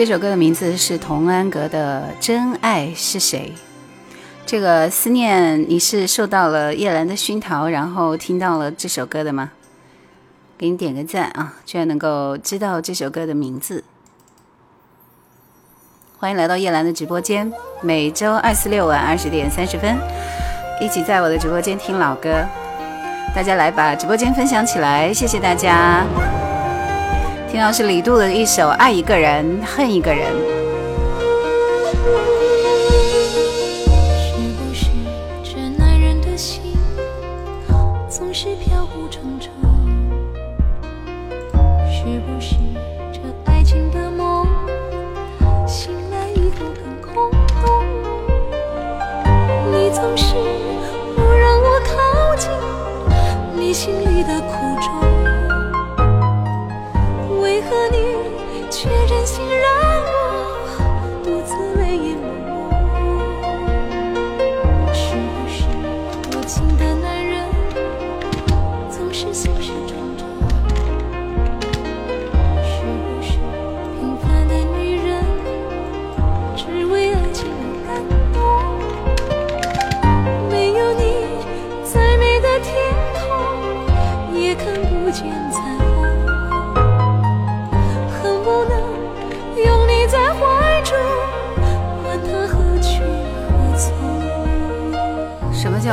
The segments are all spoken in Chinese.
这首歌的名字是童安格的《真爱是谁》。这个思念，你是受到了叶兰的熏陶，然后听到了这首歌的吗？给你点个赞啊！居然能够知道这首歌的名字。欢迎来到叶兰的直播间，每周二、四、六晚二十点三十分，一起在我的直播间听老歌。大家来把直播间分享起来，谢谢大家。听到是李杜的一首《爱一个人恨一个人》。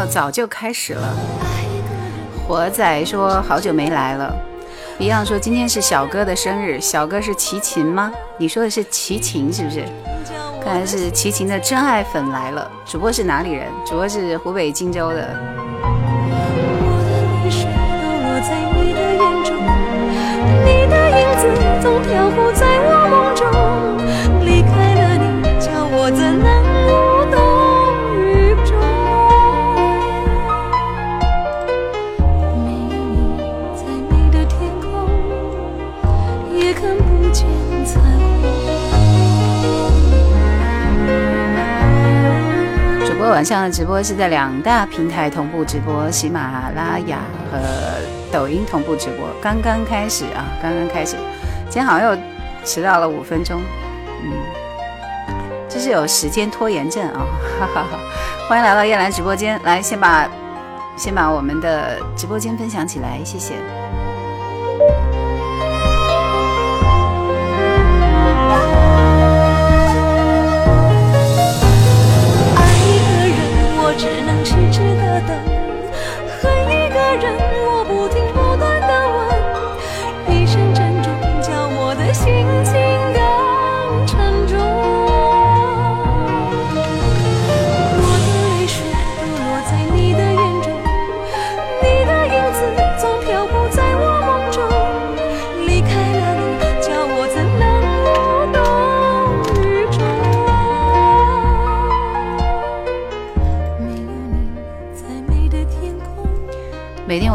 早就开始了？活仔说好久没来了。Beyond 说今天是小哥的生日，小哥是齐秦吗？你说的是齐秦是不是？看来是齐秦的真爱粉来了。主播是哪里人？主播是湖北荆州的。在你的眼中，你的影子总飘忽在我梦中。晚上的直播是在两大平台同步直播，喜马拉雅和抖音同步直播，刚刚开始啊，刚刚开始。今天好像又迟到了五分钟，嗯，这是有时间拖延症啊，哈哈哈。欢迎来到叶兰直播间，来先把先把我们的直播间分享起来，谢谢。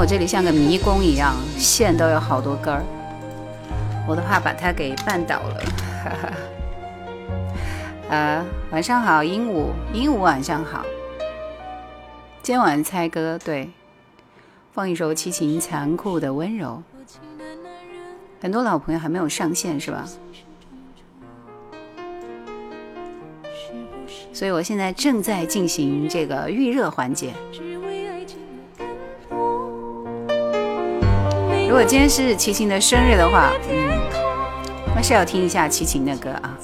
我这里像个迷宫一样，线都有好多根儿，我都怕把它给绊倒了。哈哈。呃，晚上好，鹦鹉，鹦鹉晚上好。今晚猜歌，对，放一首齐秦《残酷的温柔》。很多老朋友还没有上线是吧？所以我现在正在进行这个预热环节。如果今天是齐秦的生日的话，嗯，那是要听一下齐秦的歌啊。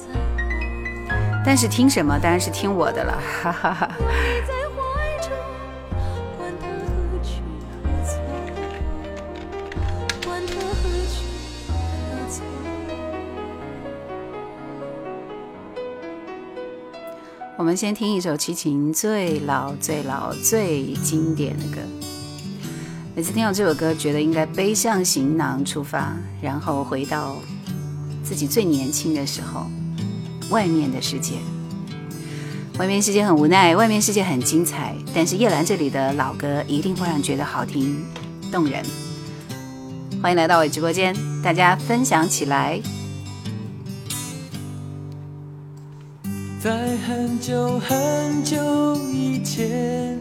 但是听什么当然是听我的了，哈哈哈。你在怀中，管他何去何从，管他何去何从。我们先听一首齐秦最老、最老、最经典的歌。每次听到这首歌，觉得应该背上行囊出发，然后回到自己最年轻的时候，外面的世界。外面世界很无奈，外面世界很精彩，但是叶兰这里的老歌一定会让你觉得好听、动人。欢迎来到我直播间，大家分享起来。在很久很久以前，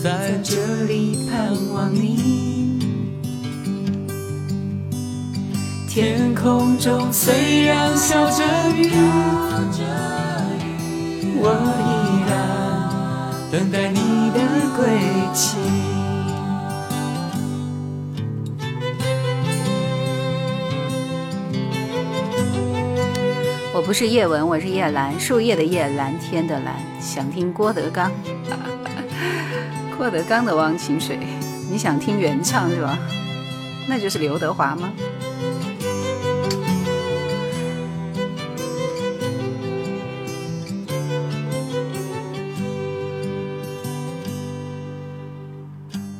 在这里盼望你。天空中虽然下着雨，我依然等待你的归期。我不是叶文，我是叶兰，树叶的叶，蓝天的蓝。想听郭德纲，郭德纲的《忘情水》，你想听原唱是吧？那就是刘德华吗？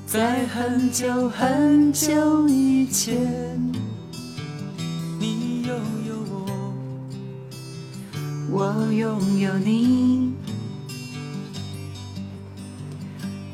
在很久很久以前，你拥有我，我拥有你。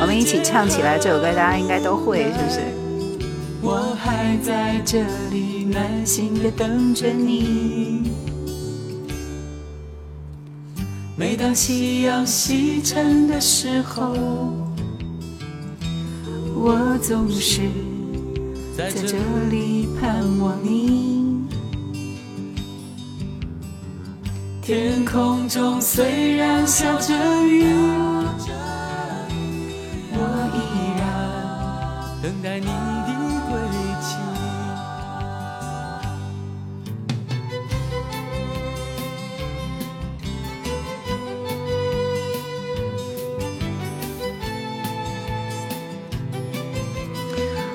我们一起唱起来这首歌，大家应该都会，是不是？我还在这里耐心的等着你。每当夕阳西沉的时候，我总是在这里盼望你。天空中虽然下着雨，我依然等待你的归期。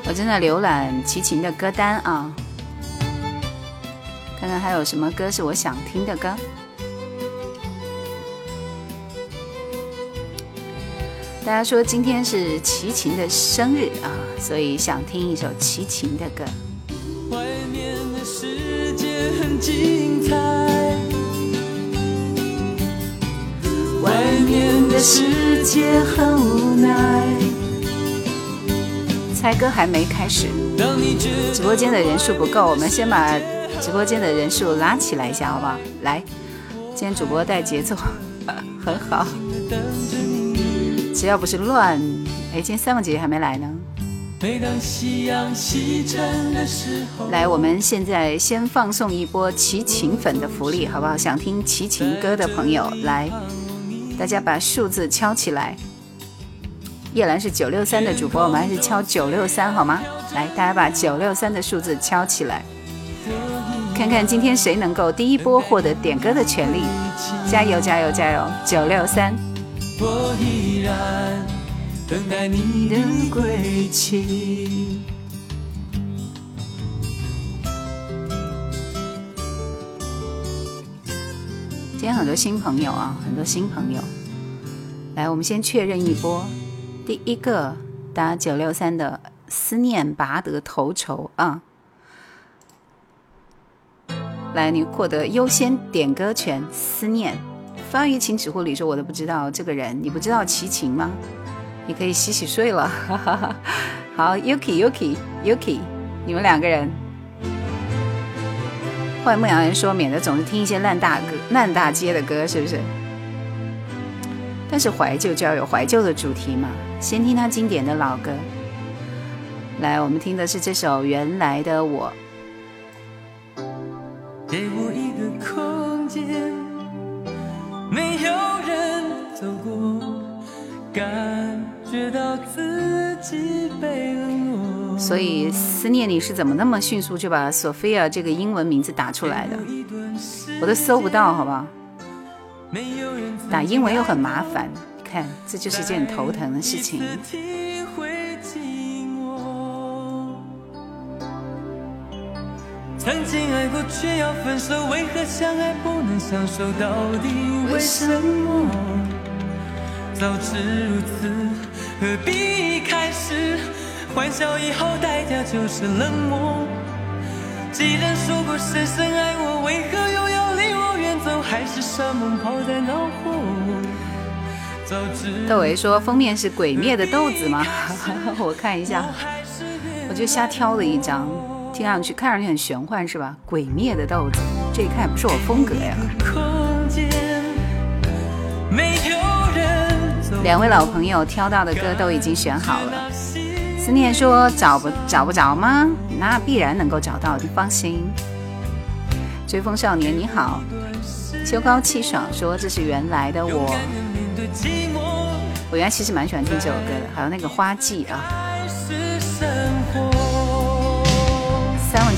我正在浏览齐秦的歌单啊，看看还有什么歌是我想听的歌。大家说今天是齐秦的生日啊，所以想听一首齐秦的歌。外面的世界很精彩，外面的世界很无奈。猜歌还没开始，直播间的人数不够，我们先把直播间的人数拉起来一下，好不好？来，今天主播带节奏，很好。只要不是乱，哎，今天三凤姐姐还没来呢。每当夕阳西沉的时候，来，我们现在先放送一波齐秦粉的福利，好不好？想听齐秦歌的朋友，来，大家把数字敲起来。叶兰是九六三的主播，我们还是敲九六三好吗？来，大家把九六三的数字敲起来，看看今天谁能够第一波获得点歌的权利。加油，加油，加油！九六三。我依然等待你的归期。今天很多新朋友啊，很多新朋友。来，我们先确认一波。第一个打九六三的思念拔得头筹啊！来，你获得优先点歌权。思念，发于请指护理说我都不知道这个人，你不知道齐秦吗？你可以洗洗睡了。哈哈哈。好，Yuki Yuki Yuki，你们两个人。后来牧羊人说，免得总是听一些烂大歌、烂大街的歌，是不是？但是怀旧就要有怀旧的主题嘛，先听他经典的老歌。来，我们听的是这首《原来的我》。给我一个空间，没有人走过，感觉到自己被冷落。所以思念你是怎么那么迅速就把 Sophia 这个英文名字打出来的？我都搜不到，好不好？打英文又很麻烦，看这就是件头疼的事情。曾经爱过却要分手，为何相爱不能相守？到底为什么？早知如此，何必一开始？欢笑以后代价就是冷漠。既然说过深深爱我，为何又要离我远走？抛在脑后？窦唯说封面是鬼灭的豆子吗？我看一下，我就瞎挑了一张。听上去看上去很玄幻是吧？鬼灭的豆子，这一看也不是我风格呀。两位老朋友挑到的歌都已经选好了。思念说找不找不着吗？那必然能够找到，你放心。追风少年你好，秋高气爽说这是原来的我。我原来其实蛮喜欢听这首歌的，还有那个花季啊。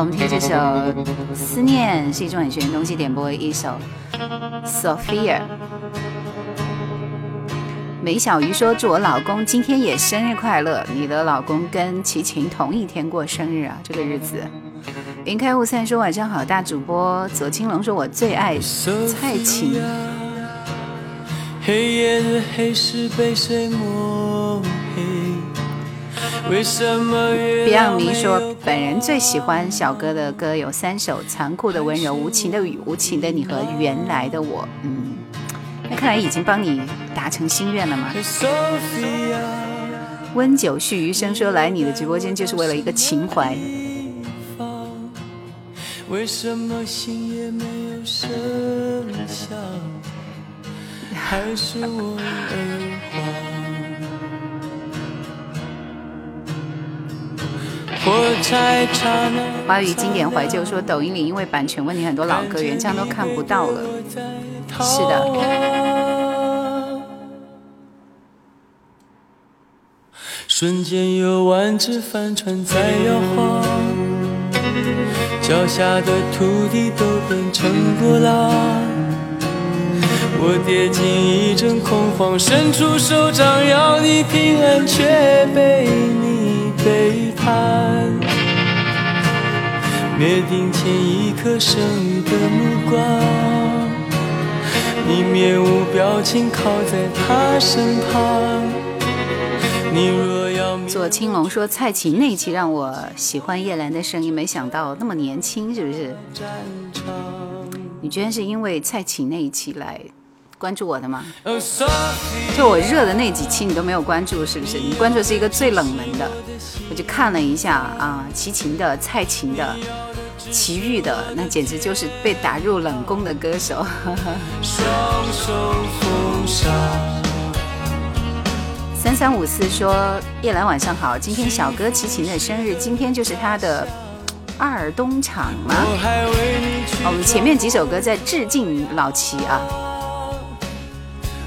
我们听这首《思念是一种很玄的东西》，点播一首《Sophia》。梅小鱼说：“祝我老公今天也生日快乐。”你的老公跟齐秦同一天过生日啊，这个日子。云开雾散说晚上好，大主播左青龙说我最爱蔡琴。黑夜的黑是被谁抹？？Beyond 迷说本人最喜欢小哥的歌有三首：残酷的温柔、无情的雨、无情的你和原来的我。嗯，那看来已经帮你达成心愿了吗？温酒续余生说来你的直播间就是为了一个情怀。为什么心也没有声响？还是我华语经典怀旧说，抖音里因为版权问题，很多老歌原唱都看不到了。是的。瞬间有万只帆船在摇晃。脚下的土地都变成波浪，我跌进一阵恐慌，伸出手掌要你平安，却被你背叛。灭顶前一颗剩余的目光，你面无表情靠在他身旁。你若。左青龙说：“蔡琴那期让我喜欢叶兰的声音，没想到那么年轻，是不是？你居然是因为蔡琴那一期来关注我的吗？就我热的那几期你都没有关注，是不是？你关注是一个最冷门的，我就看了一下啊，齐秦的、蔡琴的、齐豫的，那简直就是被打入冷宫的歌手。”双手奉上。三三五四说：“叶兰晚上好，今天小哥齐秦的生日，今天就是他的二冬场吗？我们前面几首歌在致敬老齐啊。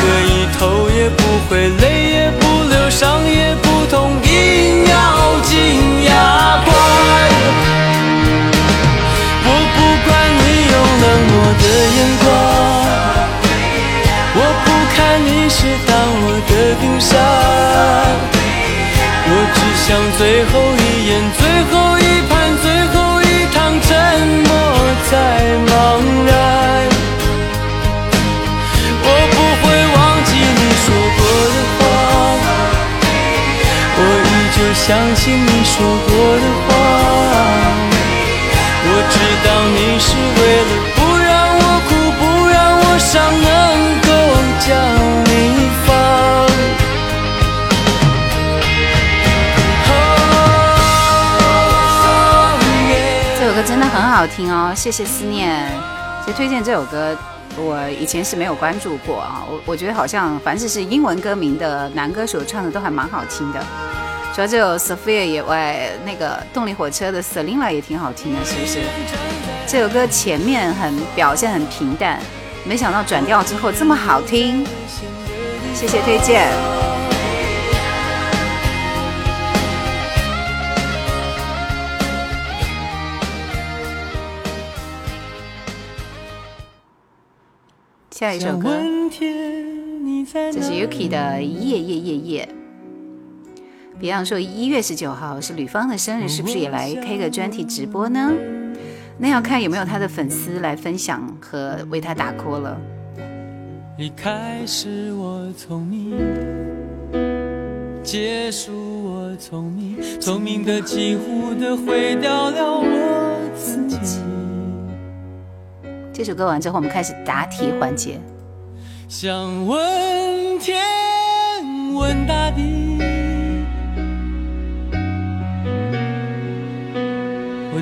可以头也不回，泪也不流，伤也不痛，硬咬紧牙关。信你说过的话。我知道你是为了不让我哭，不让我伤，能够将你放。这首歌真的很好听哦，谢谢思念。其实推荐这首歌，我以前是没有关注过啊。我我觉得好像凡是是英文歌名的男歌手唱的都还蛮好听的。除了这首 Sophia 以外，那个动力火车的 Selina 也挺好听的，是不是？这首歌前面很表现很平淡，没想到转调之后这么好听。谢谢推荐。下一首歌，这这是 Yuki 的《夜夜夜夜》。别样说一月十九号是吕方的生日，是不是也来开个专题直播呢？那要看有没有他的粉丝来分享和为他打 call 了。离开是我聪明，结束我聪明，聪明的几乎的毁掉了我自己。这首歌完之后，我们开始答题环节。想问天，问大地，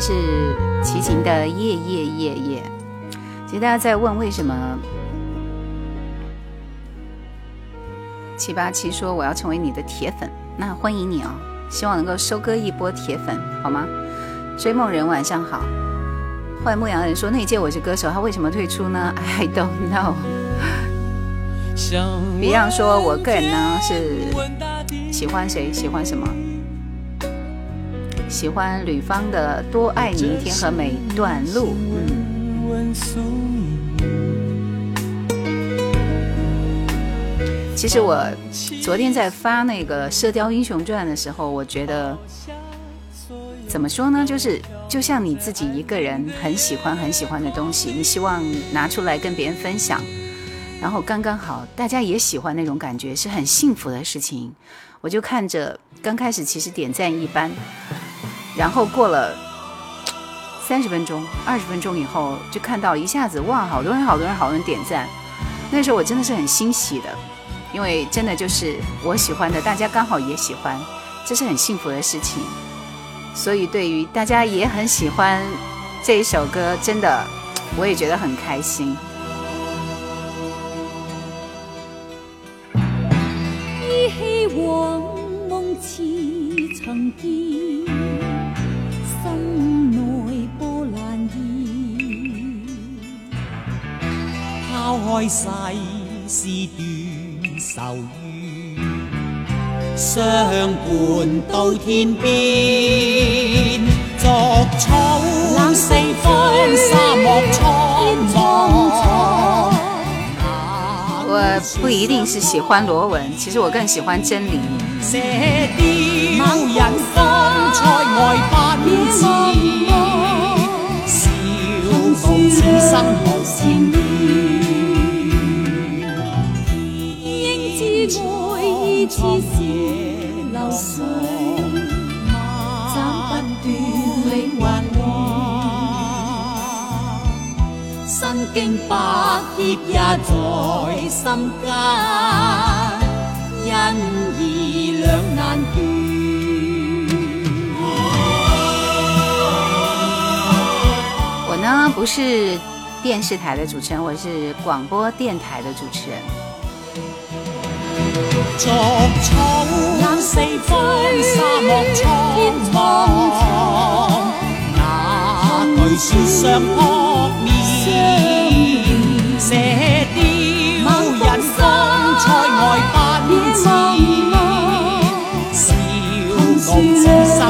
这是齐秦的《夜夜夜夜》。其实大家在问为什么七八七说我要成为你的铁粉，那欢迎你哦，希望能够收割一波铁粉，好吗？追梦人晚上好，坏牧羊人说那一届我是歌手，他为什么退出呢？I don't know。Beyond 说我个人呢是喜欢谁，喜欢什么？喜欢吕方的《多爱你一天》和每段路。其实我昨天在发那个《射雕英雄传》的时候，我觉得怎么说呢？就是就像你自己一个人很喜欢很喜欢的东西，你希望拿出来跟别人分享，然后刚刚好大家也喜欢那种感觉，是很幸福的事情。我就看着刚开始其实点赞一般，然后过了三十分钟、二十分钟以后，就看到一下子哇，好多人、好多人、好多人点赞。那时候我真的是很欣喜的。因为真的就是我喜欢的，大家刚好也喜欢，这是很幸福的事情。所以对于大家也很喜欢这一首歌，真的我也觉得很开心。依稀往梦似曾见，开世事断愁怨，相伴到天边，作草四方，沙漠苍茫。我不一定是喜欢罗文，其实我更喜欢真理。似是流水，斩不断永还身經百劫也在心間，因義兩難斷。我呢不是电视台的主持人，我是广播电台的主持人。逐草四方，沙漠苍茫，那巨樹上扑面，射雕人生塞外奔驰，笑傲此生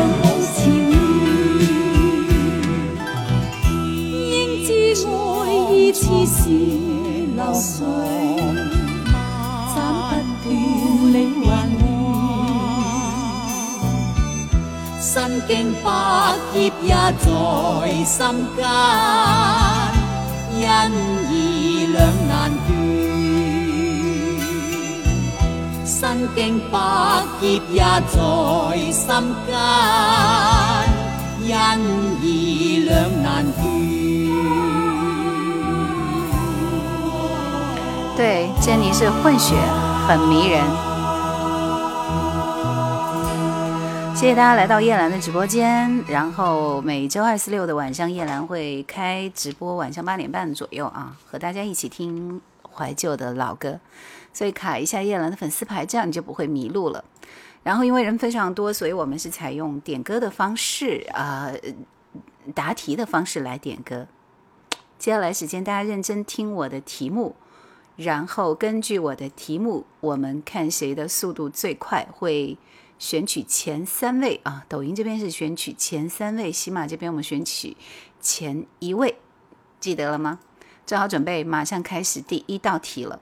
經百劫也在心間，因義兩難斷。身經百劫也在心間，因義兩難斷。对，珍妮是混血，很迷人。谢谢大家来到叶兰的直播间，然后每周二、四、六的晚上，叶兰会开直播，晚上八点半左右啊，和大家一起听怀旧的老歌，所以卡一下叶兰的粉丝牌，这样你就不会迷路了。然后因为人非常多，所以我们是采用点歌的方式啊、答题的方式来点歌。接下来时间，大家认真听我的题目。然后根据我的题目，我们看谁的速度最快，会选取前三位啊。抖音这边是选取前三位，喜马这边我们选取前一位，记得了吗？做好准备，马上开始第一道题了。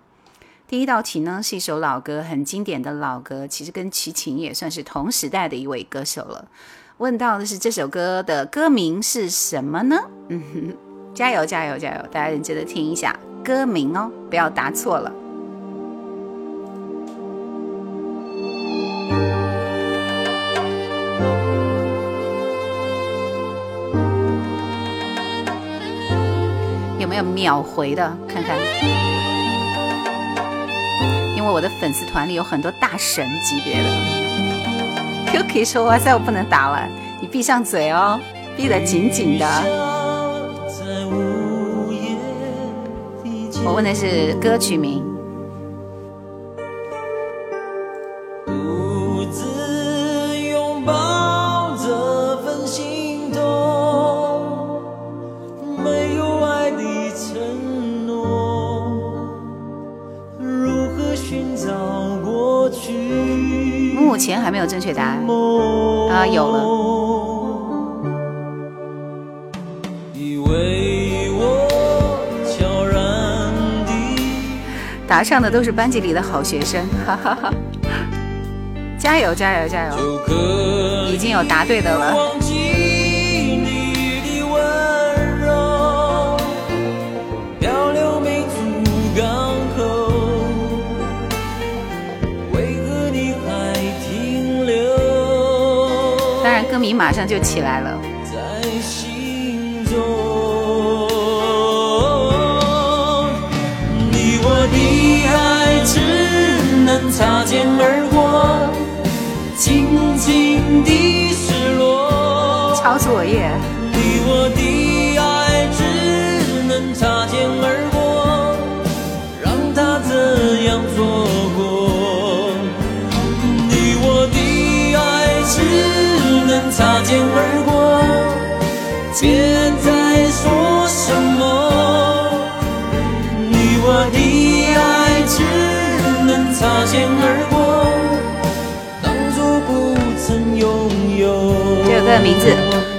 第一道题呢是一首老歌，很经典的老歌，其实跟齐秦也算是同时代的一位歌手了。问到的是这首歌的歌名是什么呢？嗯哼，加油加油加油！大家认真的听一下。歌名哦，不要答错了。有秒回的？看看，因为我的粉丝团里有很多大神级别的。Q 说：“哇塞，我不能打了，你闭上嘴哦，闭得紧紧的。”我问的是歌曲名。答上的都是班级里的好学生，哈哈哈！加油加油加油！已经有答对的了。当然，歌迷马上就起来了。能擦肩而过，轻轻地失落。你我的爱只能擦肩而过，让它怎样错过？你我的爱只能擦肩而过，别擦肩而过，当作不曾拥有。这首歌的名字，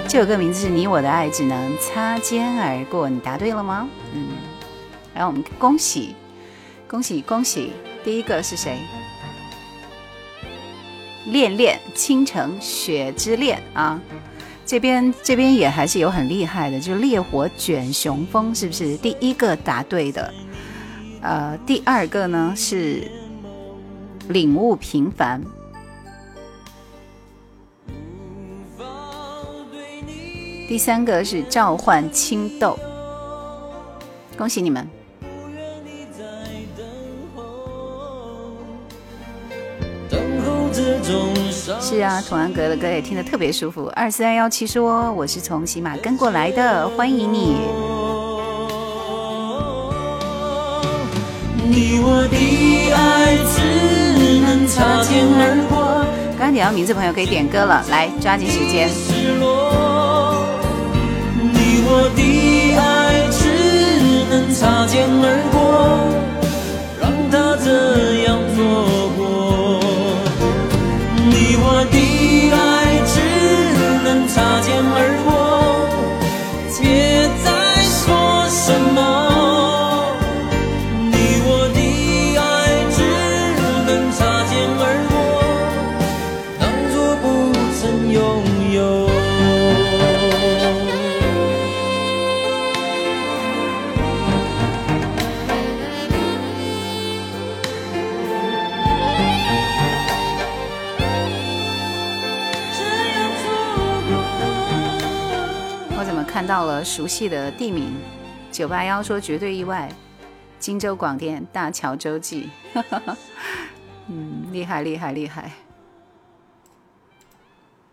这首歌的名字是你我的爱只能擦肩而过，你答对了吗？嗯，然后我们恭喜恭喜恭喜，第一个是谁？恋恋倾城雪之恋啊，这边这边也还是有很厉害的，就烈火卷雄风，是不是第一个答对的？呃，第二个呢是领悟平凡，第三个是召唤青豆，恭喜你们！是啊，童安格的歌也听得特别舒服。二四二幺七说我是从喜马跟过来的，欢迎你。你我的爱能擦肩而过。刚刚点到名字朋友可以点歌了，来抓紧时间。你我的爱只能擦肩而过，熟悉的地名？九八幺说绝对意外，荆州广电大桥洲际。嗯，厉害厉害厉害！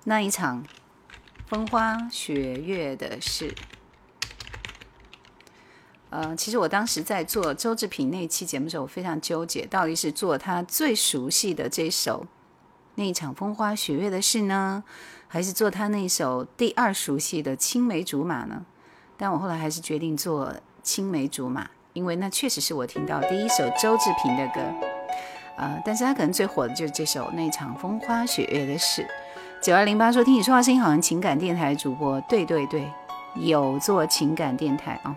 那一场风花雪月的事，呃，其实我当时在做周志平那期节目的时候，我非常纠结，到底是做他最熟悉的这首那一场风花雪月的事呢，还是做他那首第二熟悉的青梅竹马呢？但我后来还是决定做青梅竹马，因为那确实是我听到第一首周志平的歌。呃，但是他可能最火的就是这首《那场风花雪月的事》。九二零八说听你说话声音好像情感电台主播，对对对，有做情感电台啊。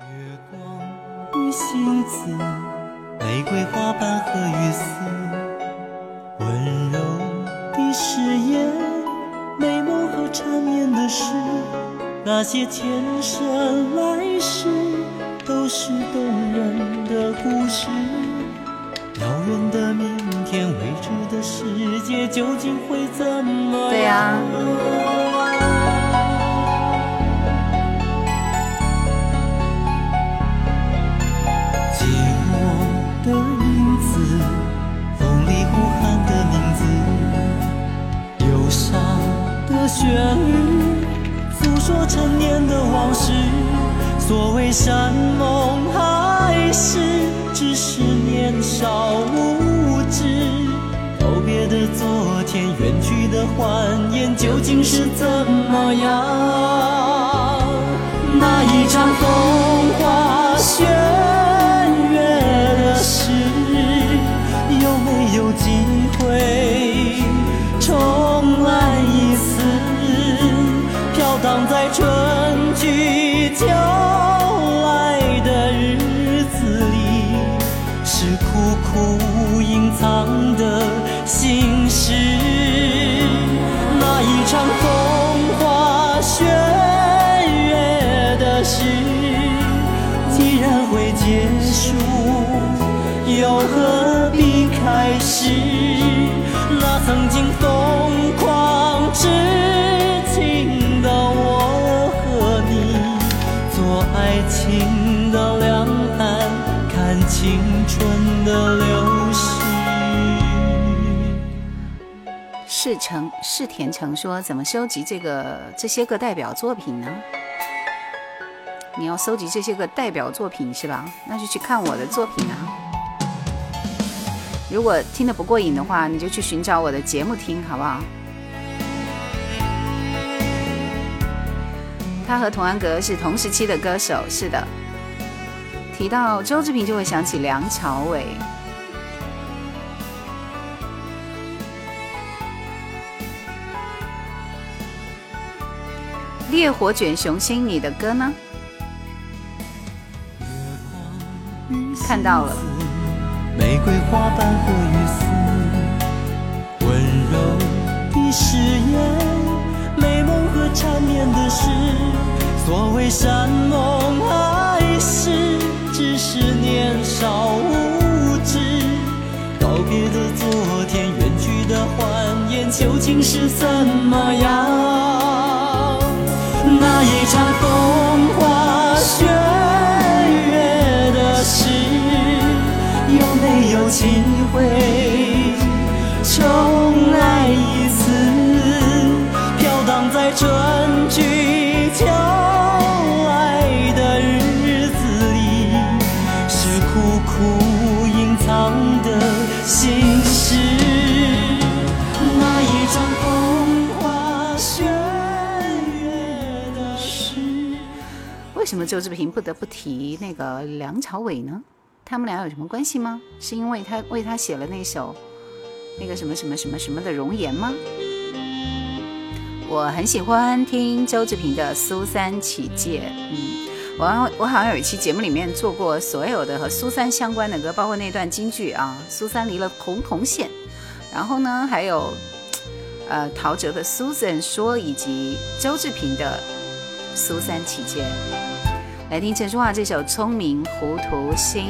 月光与星子，玫瑰花瓣和雨丝，温柔的誓言，美梦和缠绵的事，那些前生来世都是动人的故事。遥远的明天，未知的世界究竟会怎么样？对呀寂寞的影子，风里呼喊的名字，忧伤的旋陈年的往事。所谓山盟海誓，只是年少无知。告别的昨天，远去的欢颜，究竟是怎么样？那一场风去是成是田成说：“怎么收集这个这些个代表作品呢？你要收集这些个代表作品是吧？那就去看我的作品啊。如果听得不过瘾的话，你就去寻找我的节目听，好不好？”他和童安格是同时期的歌手，是的。提到周志平，就会想起梁朝伟。烈火卷雄心，你的歌呢？看到了。玫瑰花瓣和雨丝，温柔的誓言，美梦和缠绵的事。所谓山盟海誓，只是年少无知。告别的昨天，远去的欢颜，究竟是怎么样？那一场风花雪月的事，有没有机会重来一次？飘荡在春去周志平不得不提那个梁朝伟呢？他们俩有什么关系吗？是因为他为他写了那首那个什么什么什么什么的容颜吗？我很喜欢听周志平的《苏三起解》，嗯，我好我好像有一期节目里面做过所有的和苏三相关的歌，包括那段京剧啊，苏三离了红铜线，然后呢还有呃陶喆的《Susan 说》，以及周志平的《苏三起解》。来听陈淑桦这首《聪明糊涂心》。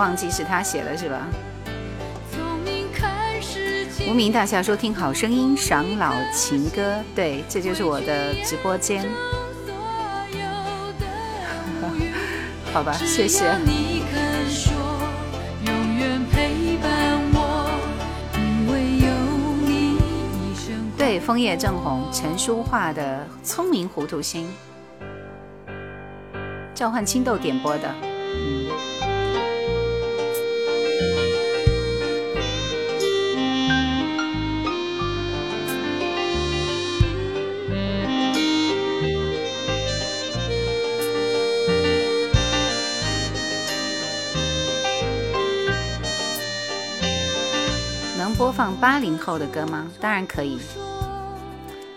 忘记，是他写的是吧？无名大侠说听好声音赏老情歌，对，这就是我的直播间，好吧，谢谢。对，枫叶正红，陈淑桦的《聪明糊涂心》，召唤青豆点播的。八零后的歌吗？当然可以。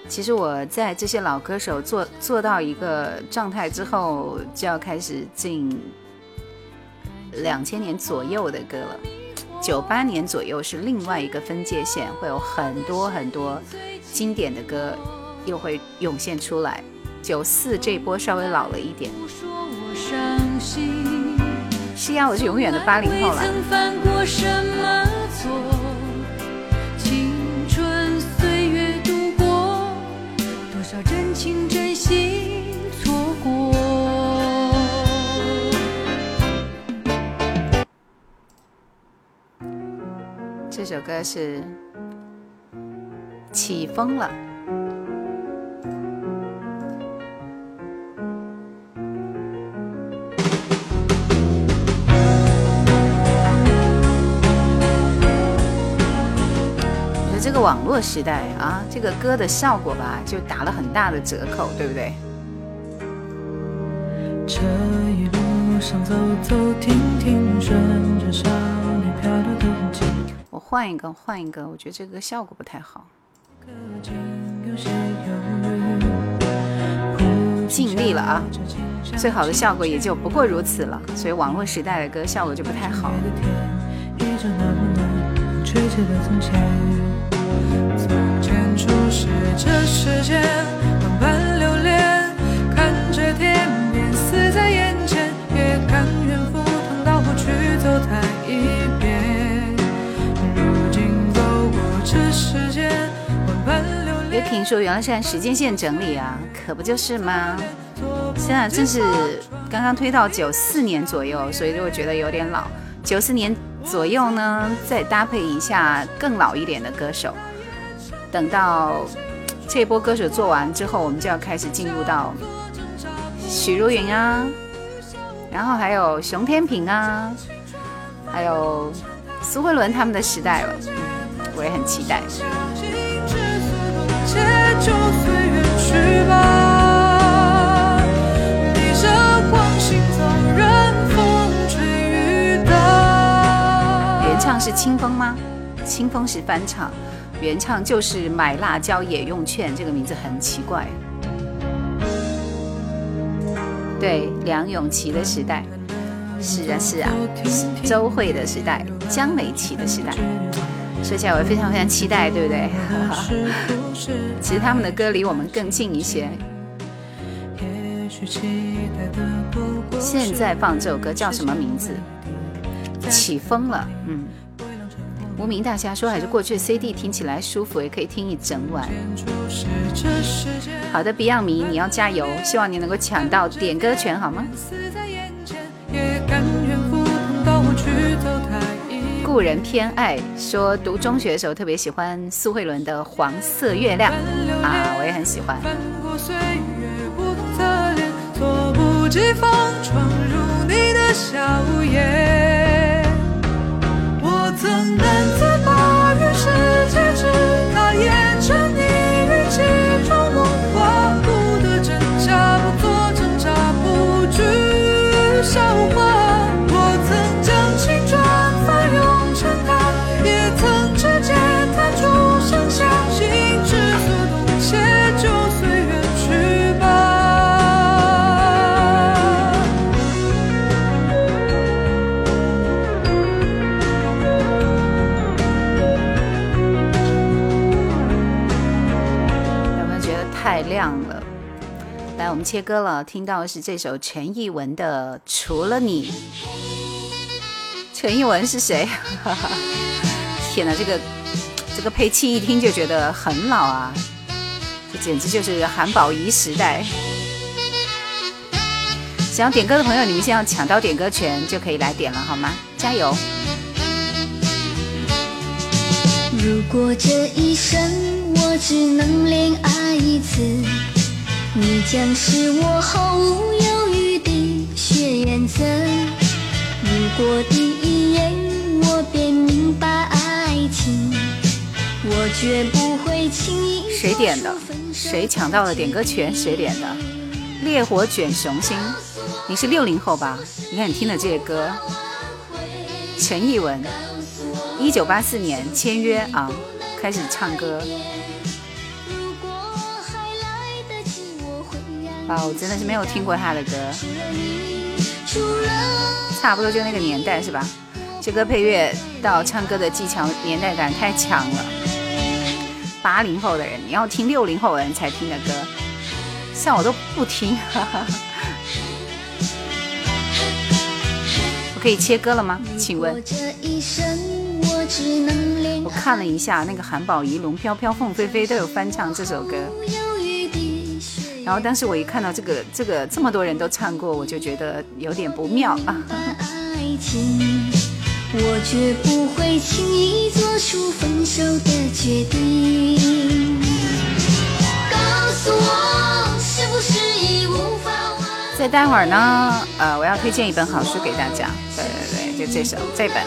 其实我在这些老歌手做做到一个状态之后，就要开始进两千年左右的歌了。九八年左右是另外一个分界线，会有很多很多经典的歌又会涌现出来。九四这波稍微老了一点，是呀，我是永远的八零后了。请珍惜错过。这首歌是起风了。这个网络时代啊，这个歌的效果吧，就打了很大的折扣，对不对？这一路上走走停停，顺着少年跳的痕迹。我换一个，换一个，我觉得这个效果不太好。尽力了啊，最好的效果也就不过如此了。所以网络时代的歌效果就不太好。依旧那么暖，确切的从前。从前初识这世间，万般流连，看着天边死在眼前，也甘愿赴汤蹈火去走它一遍。如今走过这世间，万般流连。别听说原来是按时间线整理啊，可不就是吗？现在正是刚刚推到九四年左右，所以就会觉得有点老。九四年左右呢，再搭配一下更老一点的歌手，等到这波歌手做完之后，我们就要开始进入到许茹芸啊，然后还有熊天平啊，还有苏慧伦他们的时代了。嗯我也很期待。原唱是清风吗？清风是翻唱，原唱就是买辣椒也用券，这个名字很奇怪。对，梁咏琪的时代，是啊是啊，周慧的时代，江美琪的时代。说起来，我非常非常期待，对不对？其实他们的歌离我们更近一些。现在放这首歌叫什么名字？起风了，嗯。无名大侠说还是过去的 CD 听起来舒服，也可以听一整晚。好的，Beyond 迷，你要加油，希望你能够抢到点歌权，好吗？故人偏爱说读中学的时候特别喜欢苏慧伦的《黄色月亮》啊，我也很喜欢。我曾难们切歌了，听到的是这首陈奕文的《除了你》。陈奕文是谁？天哪，这个这个配器一听就觉得很老啊，这简直就是韩宝仪时代。想要点歌的朋友，你们先要抢到点歌权就可以来点了，好吗？加油！如果这一生我只能恋爱一次，你将是我毫无犹豫的血颜色。如果第一眼我便明白爱情，我绝不会轻易谁点的谁抢到了点歌权？谁点的？烈火卷雄心，你是六零后吧？你看你听的这些歌，陈奕文，一九八四年签约啊，开始唱歌，哇，我真的是没有听过他的歌，差不多就那个年代是吧？这歌配乐到唱歌的技巧年代感太强了。八零后的人，你要听六零后的人才听的歌，像我都不听。哈哈。我可以切歌了吗？请问我看了一下，那个韩宝仪、龙飘飘、凤飞飞都有翻唱这首歌。然后当时我一看到这个这个这么多人都唱过，我就觉得有点不妙啊。爱情，我绝不会轻易做出分手的决定。告诉我，是不是已无法挽再待会儿呢，呃，我要推荐一本好书给大家。对对对，就这首这本。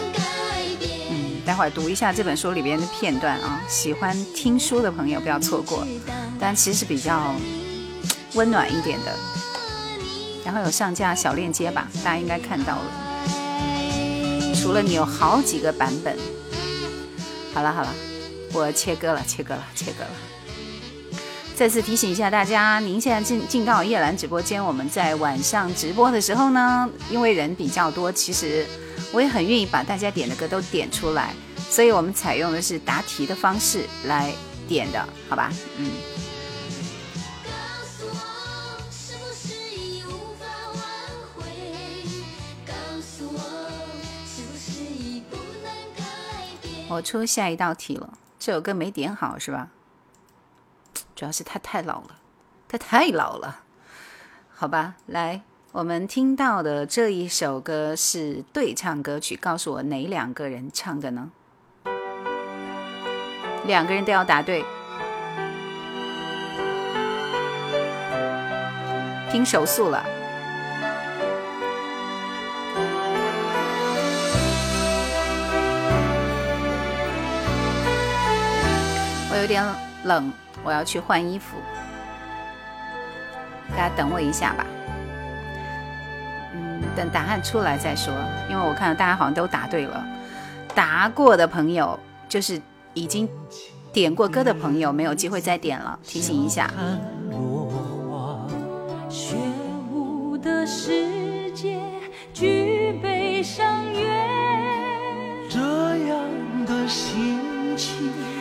嗯，待会儿读一下这本书里边的片段啊，喜欢听书的朋友不要错过。但其实比较温暖一点的。然后有上架小链接吧，大家应该看到了。除了你有好几个版本。好了好了，我切割了，切割了，切割了。再次提醒一下大家，您现在进进到叶兰直播间，我们在晚上直播的时候呢，因为人比较多，其实我也很愿意把大家点的歌都点出来，所以我们采用的是答题的方式来点的，好吧？嗯。我出下一道题了，这首歌没点好是吧？主要是它太老了，它太老了，好吧。来，我们听到的这一首歌是对唱歌曲，告诉我哪两个人唱的呢？两个人都要答对，听手速了。有点冷，我要去换衣服。大家等我一下吧。嗯，等答案出来再说。因为我看到大家好像都答对了。答过的朋友，就是已经点过歌的朋友，没有机会再点了。提醒一下。这样的心情。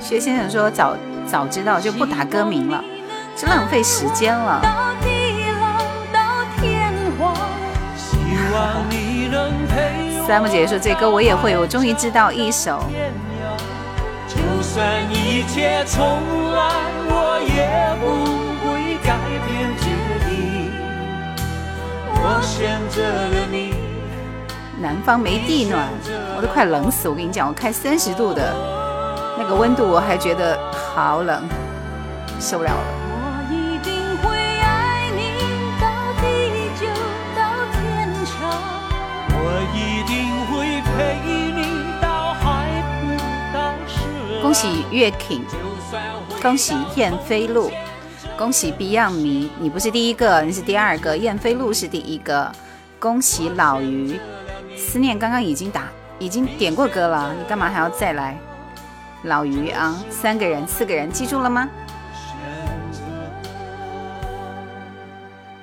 薛先生说：“早早知道就不打歌名了，这浪费时间了。”三木姐姐说：“这歌我也会，我终于知道一首。”就算一切重来，我也不会改变。我选择了你。南方没地暖，我都快冷死！我跟你讲，我开三十度的那个温度，我还觉得好冷，受不了了。恭喜月 king，恭喜燕飞路，恭喜 Beyond 迷，你不是第一个，你是第二个，燕飞路是第一个，恭喜老于。思念刚刚已经打，已经点过歌了，你干嘛还要再来？老于啊，三个人，四个人，记住了吗？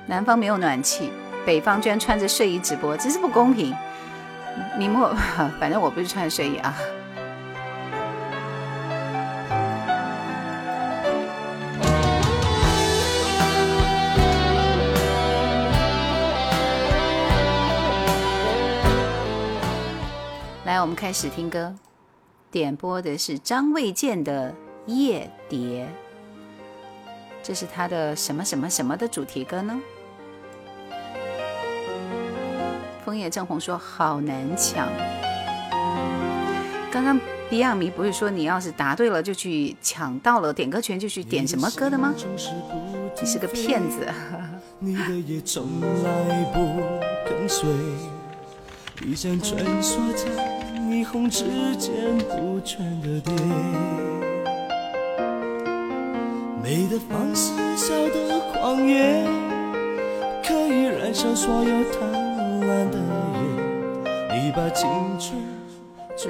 南方没有暖气，北方居然穿着睡衣直播，真是不公平。你莫，反正我不是穿睡衣啊。我们开始听歌。点播的是张卫健的《夜蝶》，这是他的什么什么什么的主题歌呢？枫叶正红说好难抢。刚刚 Beyond 迷不是说你要是答对了就去抢到了点歌权就去点什么歌的吗？你是个骗子。一盏穿梭在霓虹之间不倦的蝶，美的放肆笑的狂野，可以所有贪婪的夜。你把青春。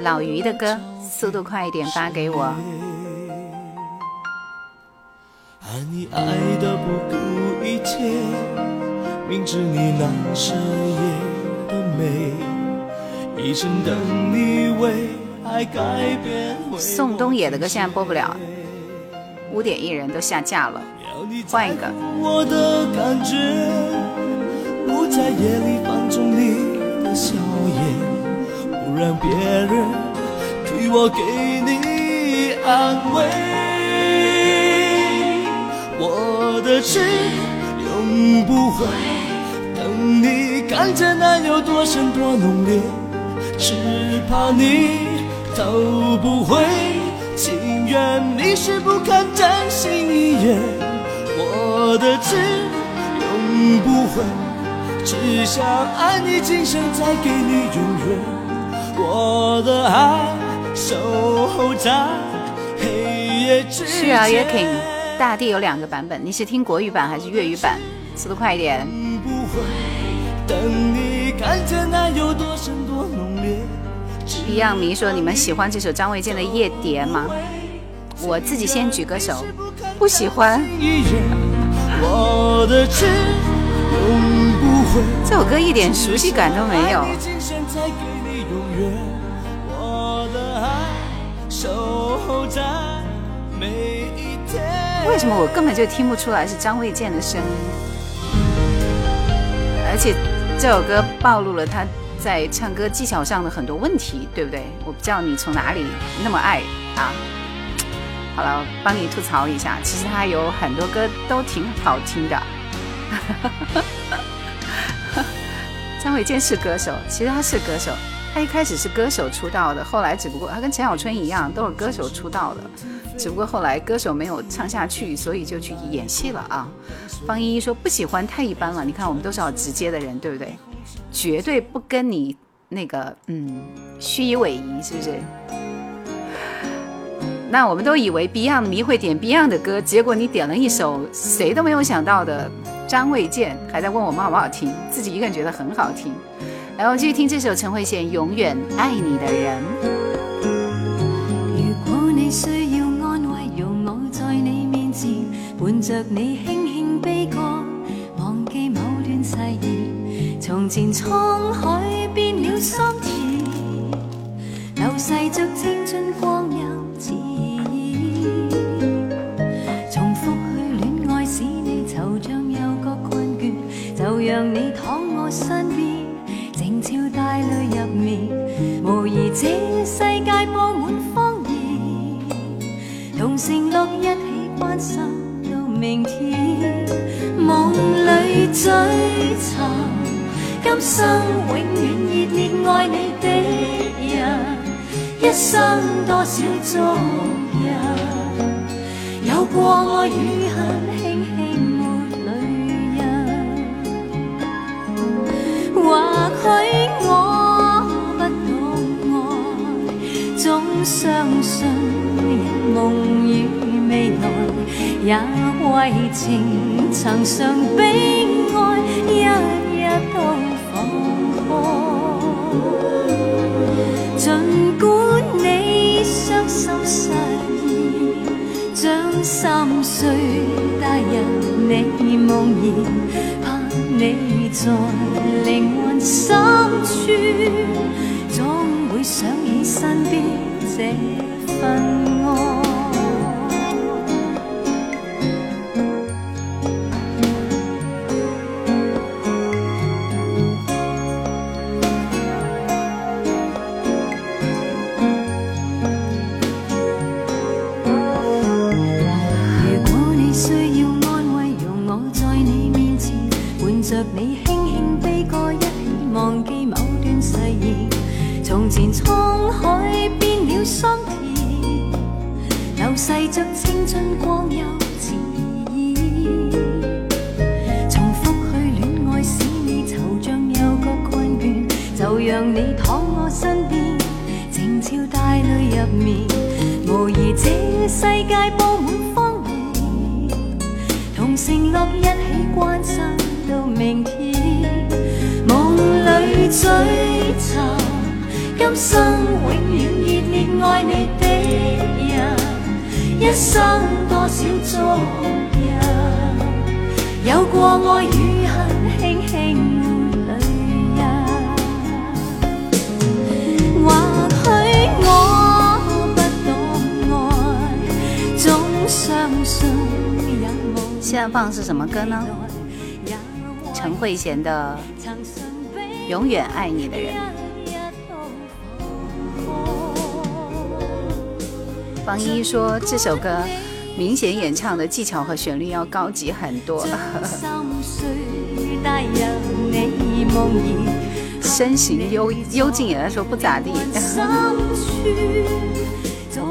老于的歌，速度快一点发给我。爱你爱的不顾一切，明知你那是夜的美。宋冬野的歌现在播不了，五点一人都下架了，换一个。不在夜里放纵你的笑颜，不让别人替我给你安慰。我的痴永不会等你看见爱有多深多浓烈。只怕你都不会，情愿迷失不堪真心一眼。我的痴永不悔，只想爱你今生，再给你永远。我的爱守候在黑夜之间。是啊，约 king，大地有两个版本，你是听国语版还是粤语版？速度快一点。一样迷说你们喜欢这首张卫健的《夜蝶》吗？我自己先举个手，不喜欢。这首歌一点熟悉感都没有。为什么我根本就听不出来是张卫健的声音？而且这首歌暴露了他在唱歌技巧上的很多问题，对不对？我不知道你从哪里那么爱啊？好了，帮你吐槽一下，其实他有很多歌都挺好听的。张卫健是歌手，其实他是歌手。他一开始是歌手出道的，后来只不过他跟陈小春一样，都是歌手出道的，只不过后来歌手没有唱下去，所以就去演戏了啊。方依依说不喜欢太一般了，你看我们都是好直接的人，对不对？绝对不跟你那个嗯虚以委蛇，是不是？那我们都以为 Beyond 迷会点 Beyond 的歌，结果你点了一首谁都没有想到的张卫健，还在问我们好不好听，自己一个人觉得很好听。来，我们继续听这首陈慧娴《永远爱你的人》。如果你需要安慰，容我在你面前伴着你轻轻悲歌，忘记某段誓言。从前沧海变了心田，流逝着青春光阴似烟。重复去恋爱，使你惆怅又觉困倦，就让你躺我身边。静悄带泪入眠，无疑这世界布满谎言。同承诺一起关心到明天，梦里追寻今生永远热烈爱你的人，一生多少足印，有过爱与恨，轻轻抹泪印。或许我不懂爱，总。相信梦与未来，也为情曾常悲哀，一一都心碎带入你梦言，盼你在灵魂深处，总会想起身边。这份爱。慧娴的《永远爱你的人》，方一说这首歌明显演唱的技巧和旋律要高级很多，身形幽幽静也在说不咋地，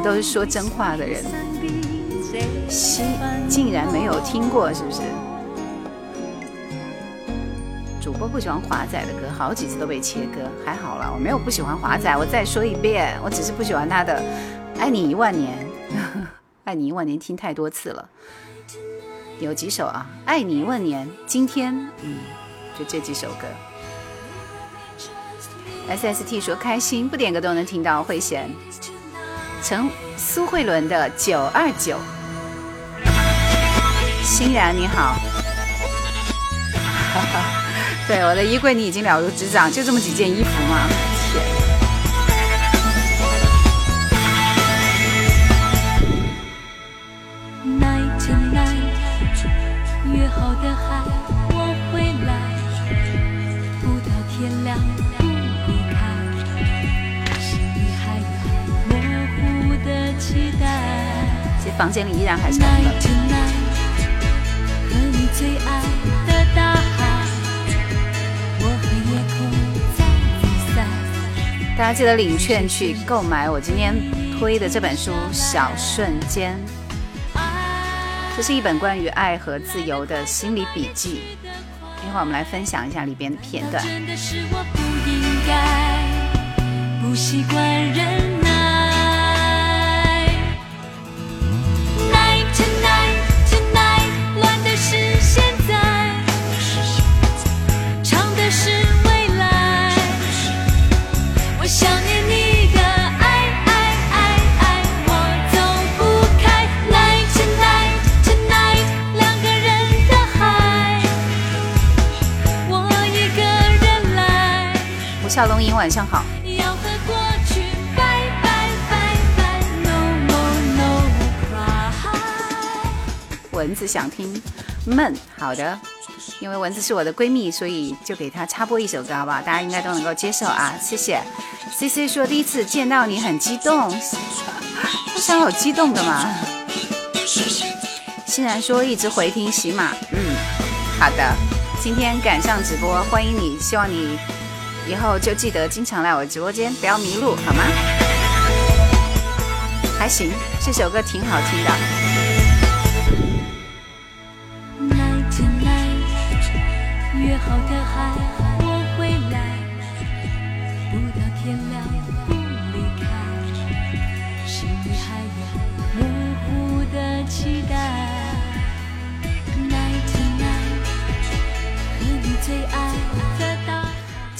都是说真话的人，西竟然没有听过，是不是？不喜欢华仔的歌，好几次都被切歌，还好了，我没有不喜欢华仔。我再说一遍，我只是不喜欢他的《爱你一万年》，《爱你一万年》听太多次了。有几首啊？爱你一万年，今天，嗯，就这几首歌。S S T 说开心，不点歌都能听到慧贤。陈苏慧伦的九二九。欣然你好。哈哈，对，我的衣柜你已经了如指掌，就这么几件衣服吗？约好的海，我会来，不到天亮不离开，心里还有模糊的期待。这房间里依然还是很冷。和你最爱的大家记得领券去购买我今天推的这本书《小瞬间》。这是一本关于爱和自由的心理笔记，一会儿我们来分享一下里边的片段。不习惯忍小龙吟，晚上好。蚊子想听闷，好的，因为蚊子是我的闺蜜，所以就给她插播一首歌，好不好？大家应该都能够接受啊，谢谢。C C 说第一次见到你很激动，不想好激动的嘛。欣然说一直回听喜马，嗯，好的，今天赶上直播，欢迎你，希望你。以后就记得经常来我直播间，不要迷路，好吗？还行，这首歌挺好听的。约好的海，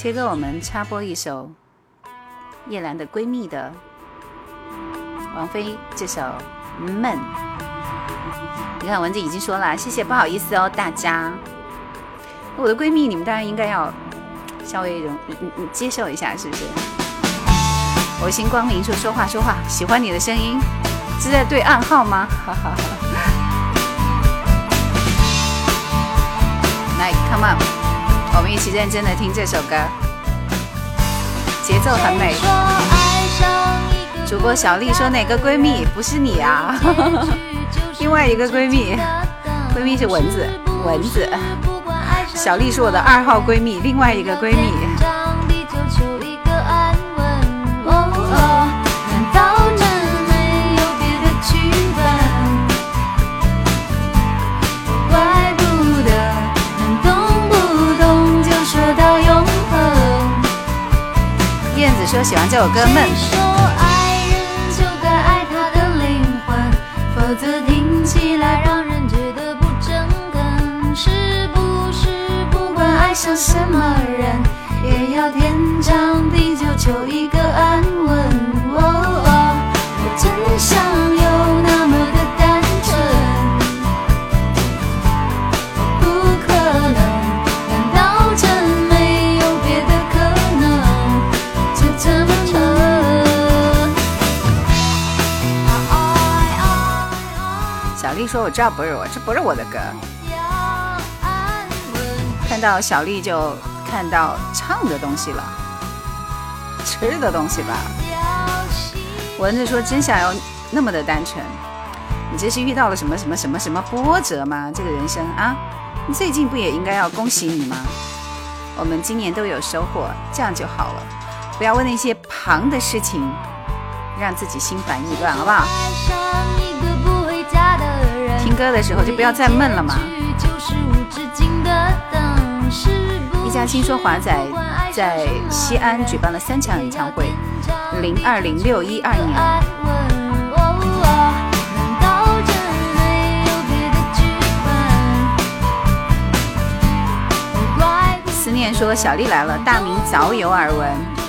切哥，我们插播一首叶兰的闺蜜的王菲这首《闷》。你看文字已经说了，谢谢，不好意思哦，大家。我的闺蜜，你们当然应该要稍微容接受一下，是不是？我心光明说说话说话，喜欢你的声音，是在对暗号吗？哈哈哈。来，come on。我们一起认真的听这首歌，节奏很美。主播小丽说哪个闺蜜？不是你啊，另外一个闺蜜，闺蜜是蚊子，蚊子。小丽是我的二号闺蜜，另外一个闺蜜。根。是不是不管爱上什么人，也要天长地久，求一个安稳？说我知道不是我，这不是我的歌。看到小丽就看到唱的东西了，吃的东西吧。蚊子说真想要那么的单纯，你这是遇到了什么什么什么什么波折吗？这个人生啊，你最近不也应该要恭喜你吗？我们今年都有收获，这样就好了。不要为那些旁的事情让自己心烦意乱，好不好？歌的时候就不要再闷了嘛！一家七说华仔在西安举办了三场演唱会，零二零六一二年。思念说小丽来了，大名早有耳闻。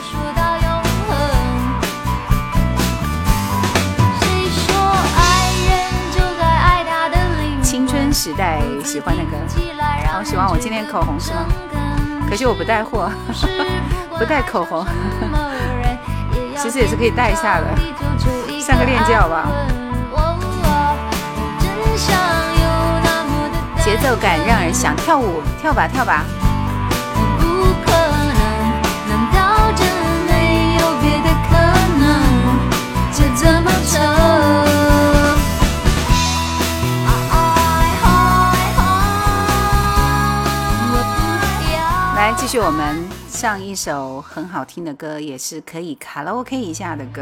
时代喜欢的歌，好喜欢我今天口红是吗？可惜我不带货，不带口红，其实也是可以带一下的，上个链接好不好？节奏感让人想跳舞，跳吧跳吧。不可能，难道真没有别的可能？就这么走。来，继续我们上一首很好听的歌，也是可以卡拉 OK 一下的歌。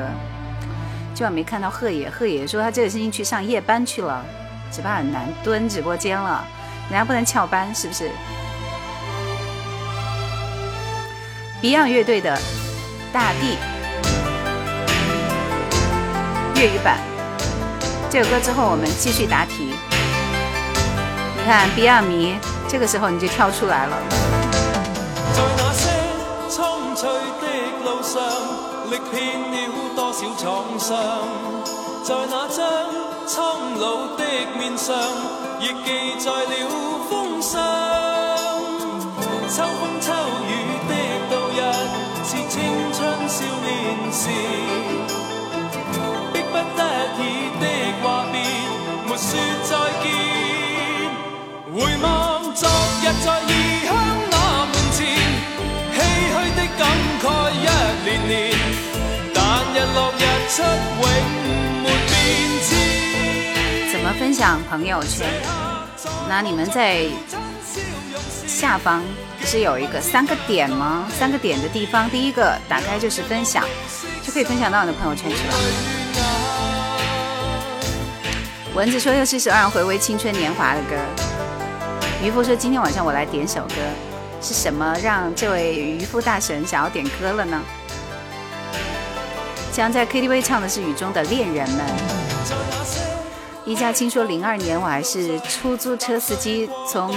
今晚没看到贺野，贺野说他这个星期去上夜班去了，只怕很难蹲直播间了，人家不能翘班，是不是？Beyond 乐队的《大地》粤语版这首歌之后，我们继续答题。你看 Beyond 迷，这个时候你就跳出来了。历遍了多少创伤，在那张苍老的面上，亦记载了风霜。秋风秋雨的度日，是青春少年时，迫不得已的话别，没说再见。回望昨日在异乡那门前，唏嘘的感慨一年年，怎么分享朋友圈？那你们在下方不是有一个三个点吗？三个点的地方，第一个打开就是分享，就可以分享到你的朋友圈去了。蚊子说又是一首让人回味青春年华的歌。渔夫说今天晚上我来点首歌，是什么让这位渔夫大神想要点歌了呢？将在 KTV 唱的是雨中的恋人们。一家亲说，零二年我还是出租车司机，从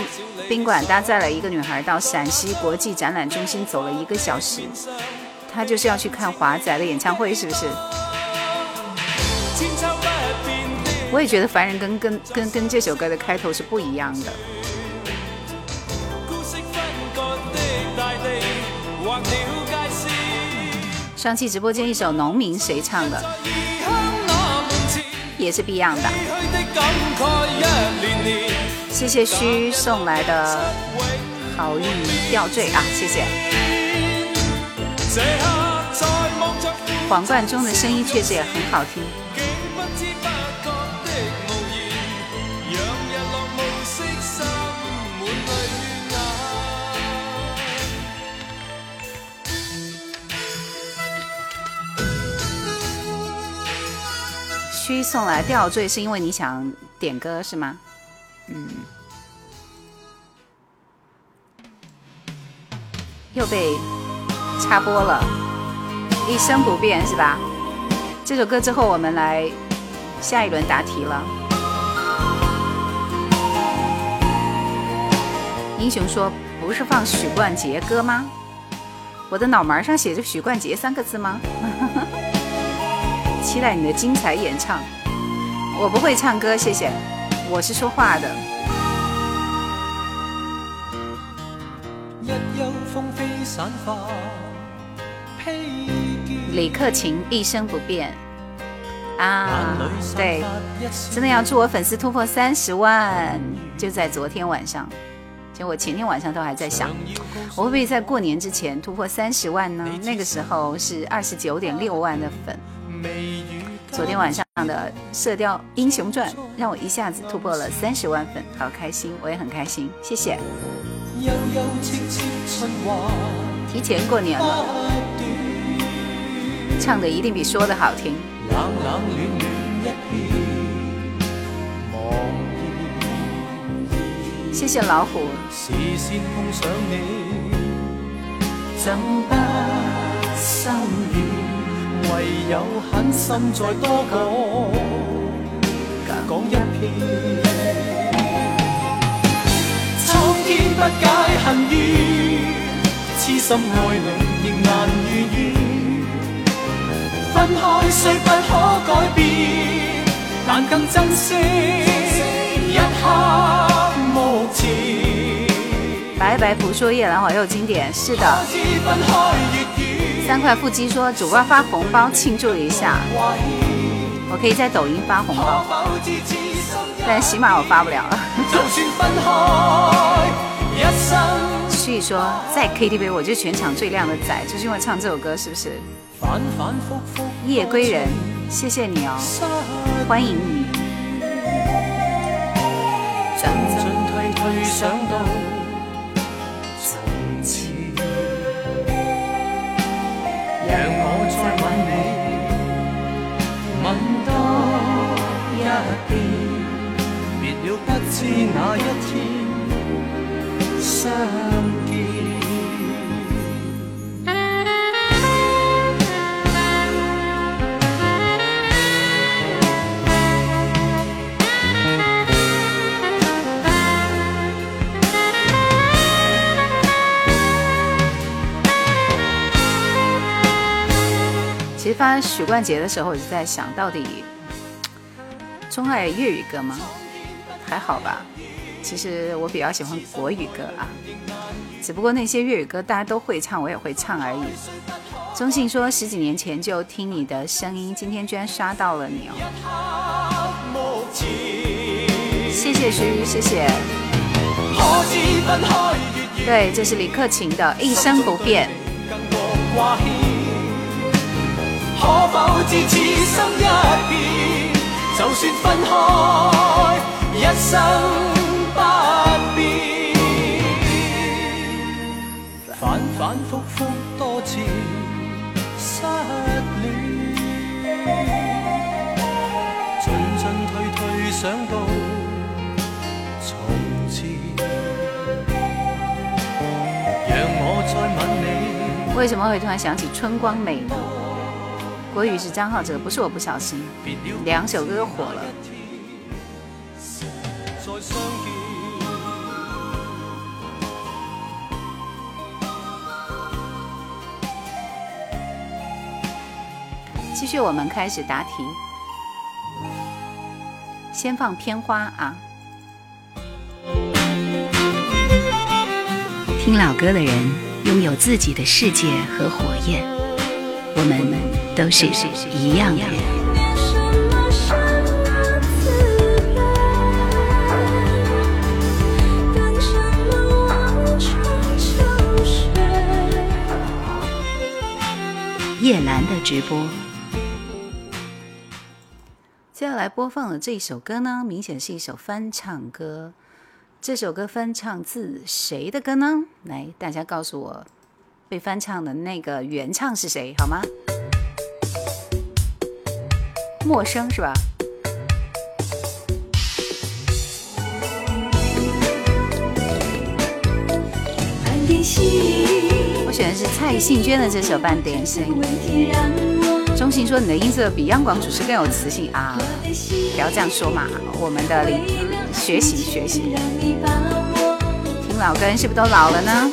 宾馆搭载了一个女孩到陕西国际展览中心走了一个小时，她就是要去看华仔的演唱会，是不是？我也觉得《凡人》跟跟跟跟这首歌的开头是不一样的。上期直播间一首《农民》谁唱的？也是 Beyond 的。谢谢虚送来的好运吊坠啊，谢谢。皇冠中的声音确实也很好听。虛送来吊坠是因为你想点歌是吗？嗯。又被插播了，一生不变是吧？这首歌之后，我们来下一轮答题了。英雄说：“不是放许冠杰歌吗？我的脑门上写着许冠杰三个字吗？”期待你的精彩演唱。我不会唱歌，谢谢。我是说话的。李克勤一生不变啊，对，真的要祝我粉丝突破三十万，就在昨天晚上。其實我前天晚上都还在想，我会不会在过年之前突破三十万呢？那个时候是二十九点六万的粉。昨天晚上的《射雕英雄传》让我一下子突破了三十万粉，好开心，我也很开心，谢谢。悠悠切切春華提前过年了，唱的一定比说的好听。冷冷暖暖一片茫然，謝謝老虎，視線碰上你，怎不心軟？唯有狠心再多講講一遍。蒼天不解恨怨，痴心爱你，亦难如愿。分开虽不可改变，但更珍惜一刻目前。白白蒲说夜兰花又经典，是的。三块腹肌说主播发红包庆祝一下，我可以在抖音发红包，但起码我发不了了。所以说在 KTV 我就全场最靓的仔，就是因为唱这首歌，是不是？反反复复夜归人，谢谢你哦，失欢迎你。让我再吻你，吻多一遍，别了不知哪一天相其实发许冠杰的时候，我就在想到底钟爱粤语歌吗？还好吧。其实我比较喜欢国语歌啊，只不过那些粤语歌大家都会唱，我也会唱而已。中信说十几年前就听你的声音，今天居然刷到了你哦，谢谢徐瑜，谢谢。对，这是李克勤的《一生不變》。可否知此心一變，就算分開，一生不變。反反复复多次失戀，進進退退想到從前，讓我再吻你。为什么会突然想起《春光美》呢？国语是张浩哲，不是我不小心，两首歌火了。继续，我们开始答题。先放片花啊！听老歌的人拥有自己的世界和火焰，我们都是一样的人。叶兰的直播，接下来播放的这一首歌呢，明显是一首翻唱歌。这首歌翻唱自谁的歌呢？来，大家告诉我，被翻唱的那个原唱是谁，好吗？陌生是吧？半点心，我选的是蔡幸娟的这首《半点心》。问题让我钟情说你的音色比央广主持更有磁性啊！不要这样说嘛，我们的领学习学习。听老歌是不是都老了呢？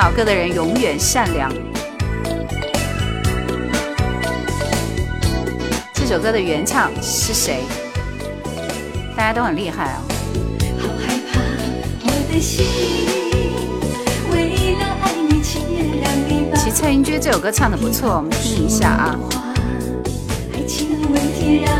听老歌的人永远善良。这首歌的原唱是谁？大家都很厉害哦。好害怕，我的心为了爱你，情愿让你把其实蔡云娟这首歌唱的不错，我们听一下啊。爱情的问题让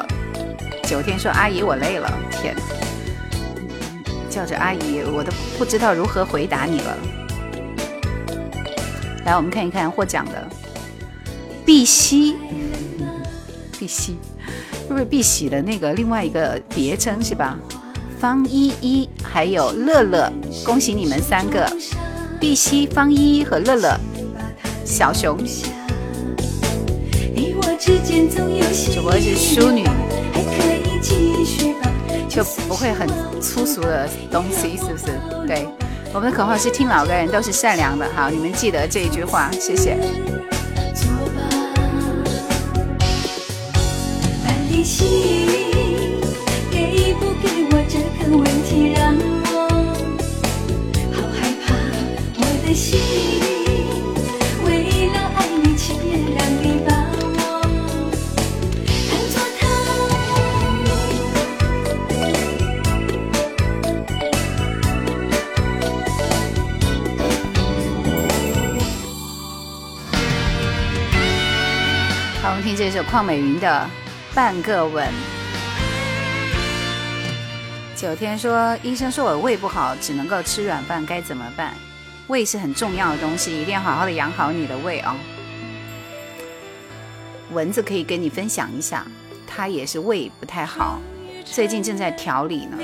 九天说：“阿姨，我累了。”天，叫着阿姨，我都不知道如何回答你了。来，我们看一看获奖的碧玺，碧玺是不是碧玺的那个另外一个别称是吧？方依依还有乐乐，恭喜你们三个，碧玺、方依依和乐乐，小熊。主播是淑女。就不会很粗俗的东西，是不是？对，我们的口号是听老歌人都是善良的。好，你们记得这一句话，谢谢。给这首邝美云的《半个吻》。九天说：“医生说我胃不好，只能够吃软饭，该怎么办？胃是很重要的东西，一定要好好的养好你的胃哦。”蚊子可以跟你分享一下，他也是胃不太好，最近正在调理呢。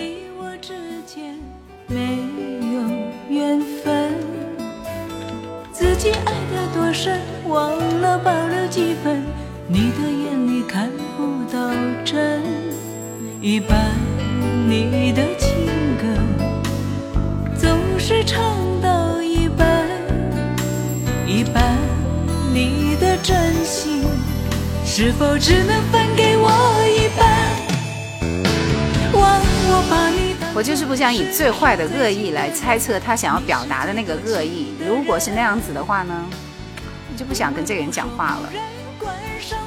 自己爱的多深，忘了保留几分。你的眼里看不到真，一半你的情歌总是唱到一半，一半你的真心是否只能分给我一半？忘我把你我就是不想以最坏的恶意来猜测他想要表达的那个恶意，如果是那样子的话呢，我就不想跟这个人讲话了。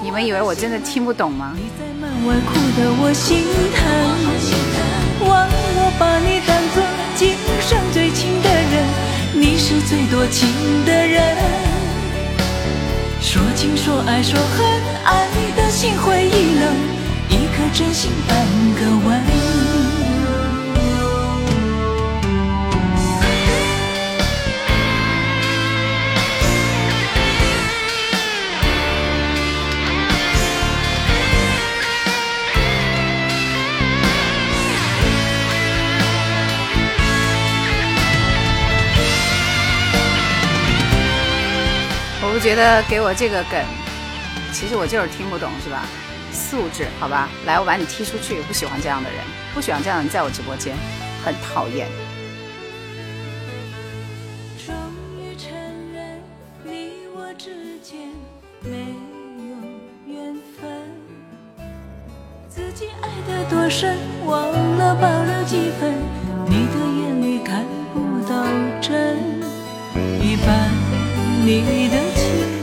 你们以为我真的听不懂吗？你在门外哭得我心疼，忘我把你当作今生最亲的人，你是最多情的人。说情说爱说恨，爱的心灰意冷，一颗真心半个吻。觉得给我这个梗，其实我就是听不懂，是吧？素质，好吧，来，我把你踢出去。不喜欢这样的人，不喜欢这样的人在我直播间，很讨厌。自己爱的多深，忘了保留几分。你的眼里看不到真，你的。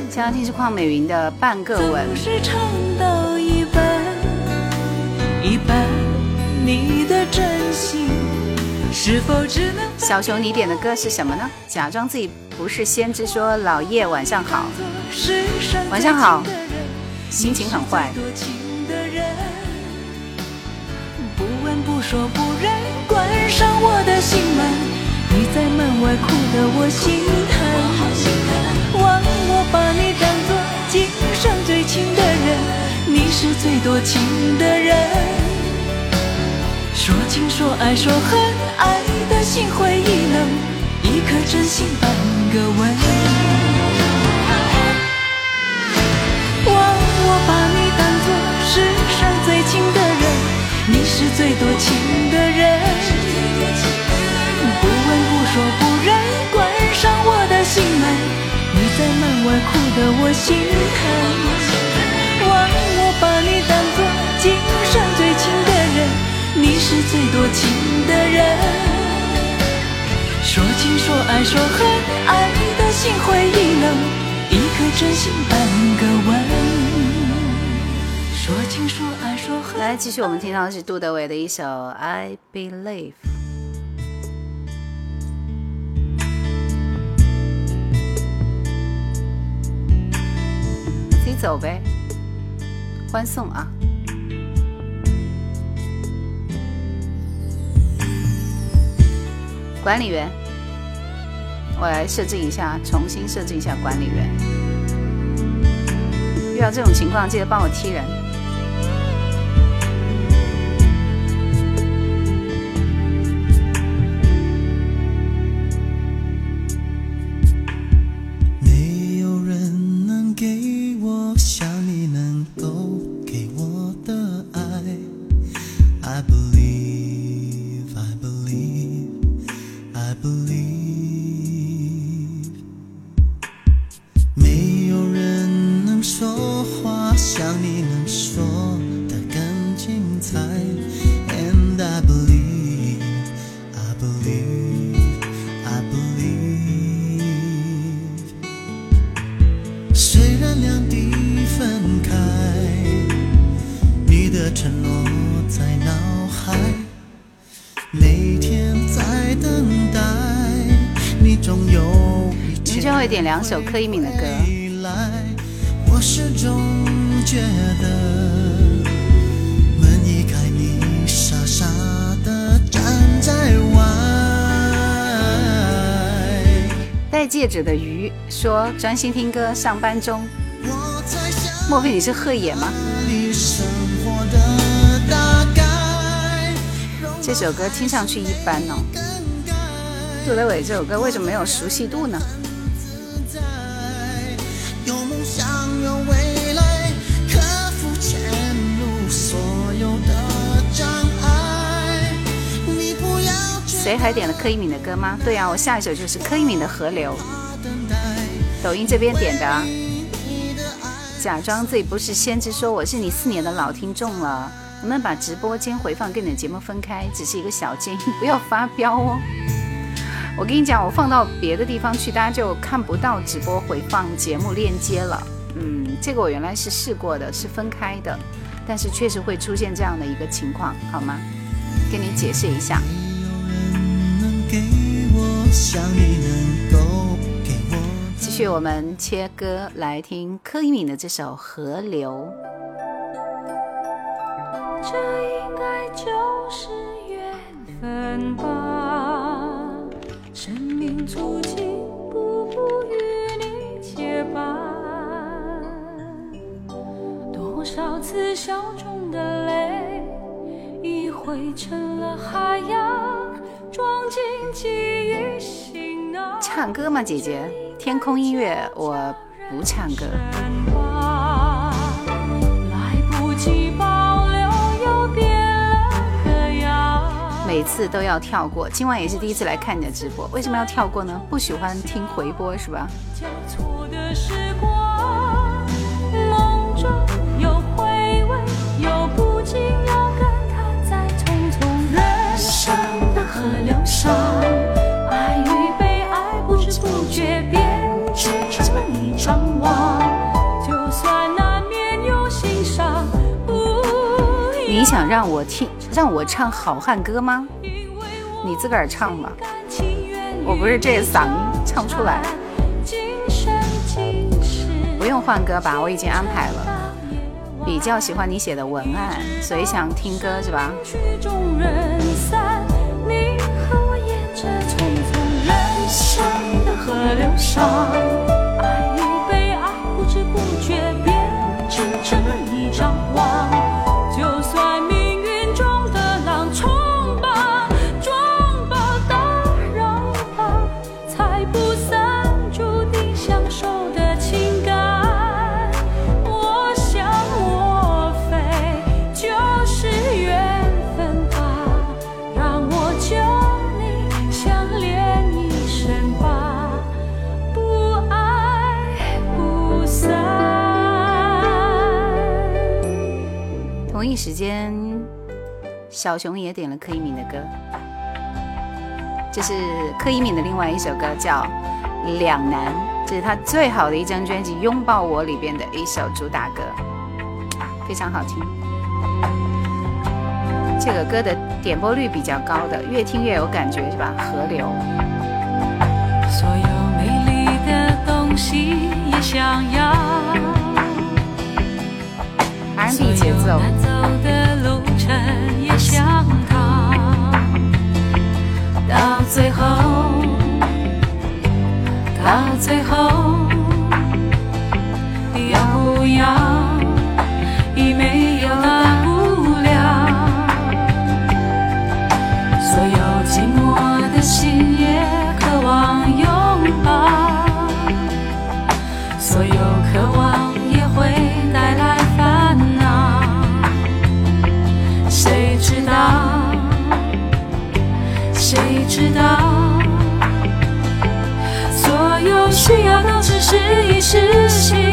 想要听是邝美云的《半个吻》。小熊，你点的歌是什么呢？假装自己不是先知，说老叶晚上好，晚上好，心情很坏。不问不说不忍关上我的心门，你在门外哭得我心疼，枉我把你当作。今生最亲的人，你是最多情的人。说情说爱说恨，爱的心灰意冷，一颗真心半个吻。忘我把你当作世上最亲的人，你是最多情的人。在门外哭得我心疼，忘我把你当作今生最亲的人，你是最多情的人。说情说爱说恨，爱的心灰意冷，一颗真心半个吻。说情说爱说恨。来，继续我们听到的是杜德伟的一首《I Believe》。走呗欢送啊。管理员我来设置一下重新设置一下管理员。遇到这种情况记得帮我踢人。首柯以敏的歌，我始终觉得，门一开，你傻傻的站在外。戴戒指的鱼说专心听歌，上班中。莫非你是贺野吗？这首歌听上去一般哦。杜德伟这首歌为什么没有熟悉度呢？谁还点了柯以敏的歌吗？对啊，我下一首就是柯以敏的《河流，》，抖音这边点的啊。假装自己不是先知，说我是你四年的老听众了，能不能把直播间回放跟你的节目分开？只是一个小建议，不要发飙哦。我跟你讲，我放到别的地方去，大家就看不到直播回放节目链接了。嗯，这个我原来是试过的，是分开的，但是确实会出现这样的一个情况，好吗？跟你解释一下。能给我像你能够给我。继续，我们切歌来听柯以敏的这首《河流》。这应该就是缘分吧。生命足迹步步与你结伴，多少次笑中的泪，已汇成了海洋。唱歌吗，姐姐？天空音乐我不唱歌。每次都要跳过，今晚也是第一次来看你的直播，为什么要跳过呢？不喜欢听回播是吧？交错的时光，梦中有回味，有不禁要的河流上，爱与被爱不知不觉变成一张网。就算难免有心伤，不你想让我听，让我唱好汉歌吗？你自个儿唱吧，我不是这嗓音唱不出来，不用换歌吧，我已经安排了。比较喜欢你写的文案，所以想听歌是吧？人散，流小熊也点了柯以敏的歌，这是柯以敏的另外一首歌，叫《两难》，这是他最好的一张专辑《拥抱我》里边的一首主打歌，非常好听。这个歌的点播率比较高的，越听越有感觉，是吧？河流。所有美丽的东西也想要，R&B 节奏所有，走的路程也到最后，到最后，要不要？已没有大知道？所有需要都只是一时心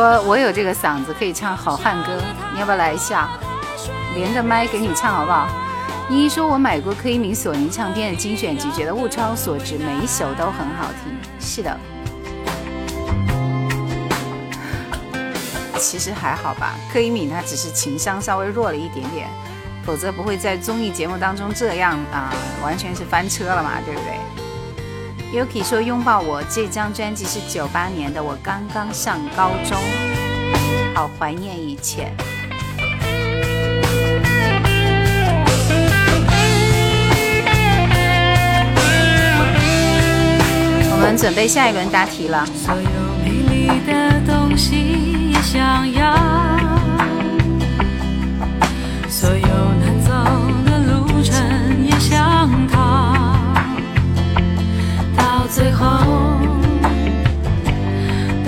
说：“我有这个嗓子，可以唱好汉歌，你要不要来一下？连着麦给你唱好不好？”依依说：“我买过柯以敏、索尼唱片的精选集，觉得物超所值，每一首都很好听。”是的，其实还好吧。柯以敏她只是情商稍微弱了一点点，否则不会在综艺节目当中这样啊，完全是翻车了嘛，对不对？Yuki 说：“拥抱我这张专辑是九八年的，我刚刚上高中，好怀念以前。”我们准备下一轮答题了。所有美丽的东西也想要，最后，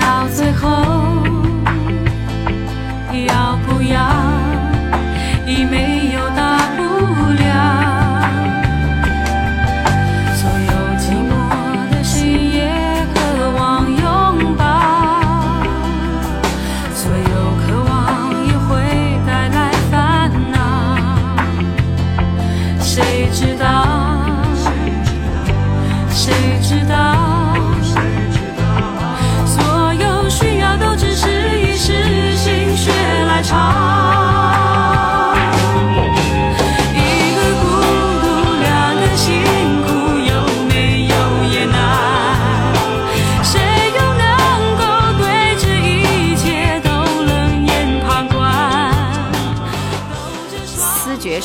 到最后，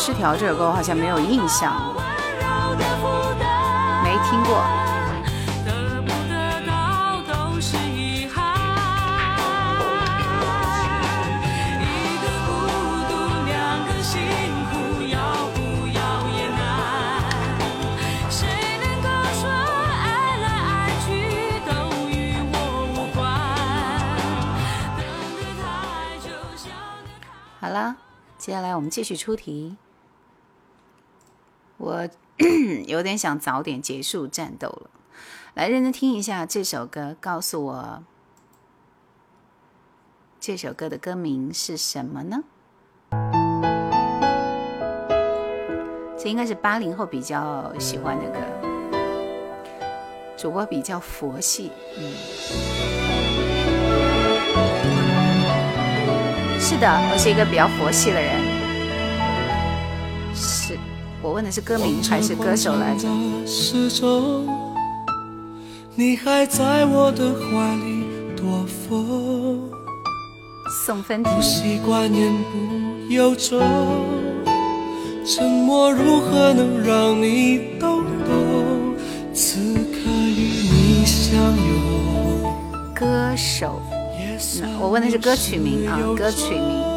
失调这首歌我好像没有印象，没听过。好了，接下来我们继续出题。我 有点想早点结束战斗了，来认真听一下这首歌，告诉我这首歌的歌名是什么呢？这应该是八零后比较喜欢的歌，主播比较佛系，嗯，是的，我是一个比较佛系的人。是我问的是歌名还是歌手来着？时钟，你还在我的怀里躲风，宋芬不。习惯言不由衷，沉默如何能让你懂懂？此刻与你相拥，歌手，我问的是歌曲名啊歌曲名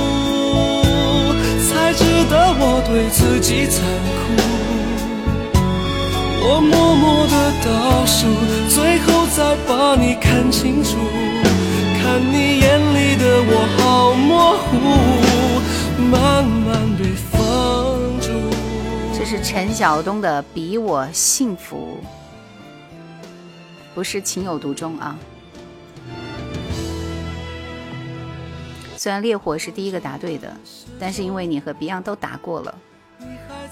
才值得我对自己残酷。我默默的倒数，最后再把你看清楚，看你眼里的我好模糊，慢慢被放逐。这是陈晓东的《比我幸福》，不是情有独钟啊。虽然烈火是第一个答对的，但是因为你和 Beyond 都答过了，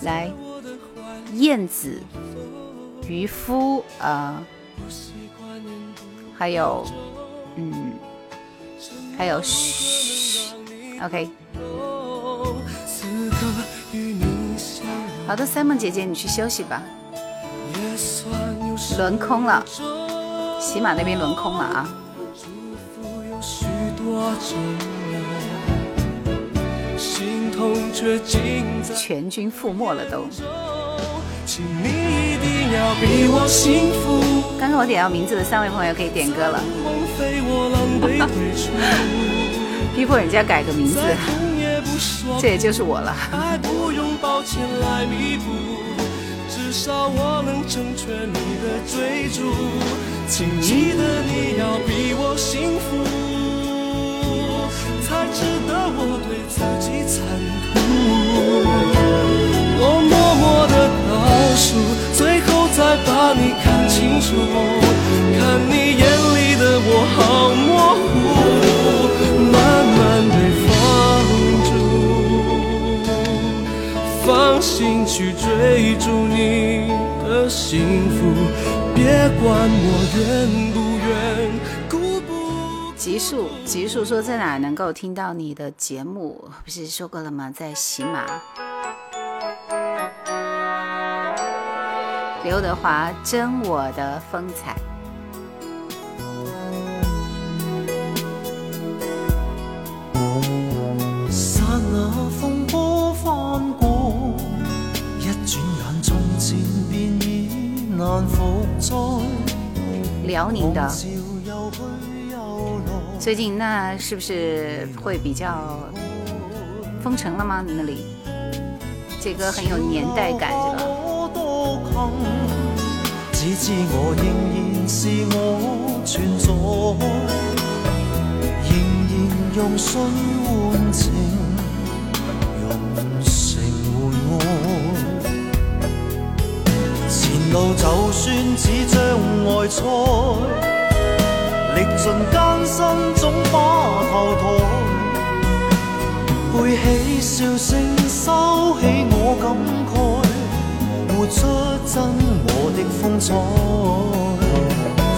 来，燕子、渔夫啊、还有，嗯，还有嘘，OK。好的，Simon 姐姐，你去休息吧。轮空了，喜马那边轮空了啊。全军覆没了都。刚刚我点到名字的三位朋友可以点歌了。逼迫人家改个名字，这也就是我了。至少我能成全你的追逐，请记得你要比我幸福，自己残酷。我默默的倒数，最后再把你看清楚，看你眼里的我好模糊，慢慢被。放逐，放心去追逐你的幸福，别管我愿不愿。极速，极速说在哪能够听到你的节目？不是说过了吗？在喜马。刘德华，真我的风采。辽宁的，最近那是不是会比较封城了吗？你那里这歌很有年代感，是吧？只知我仍然是我存在，仍然用心换情，用诚换爱。前路就算似障碍赛，历尽艰辛总把头抬，背起笑声收起我感慨，活出真我的风采。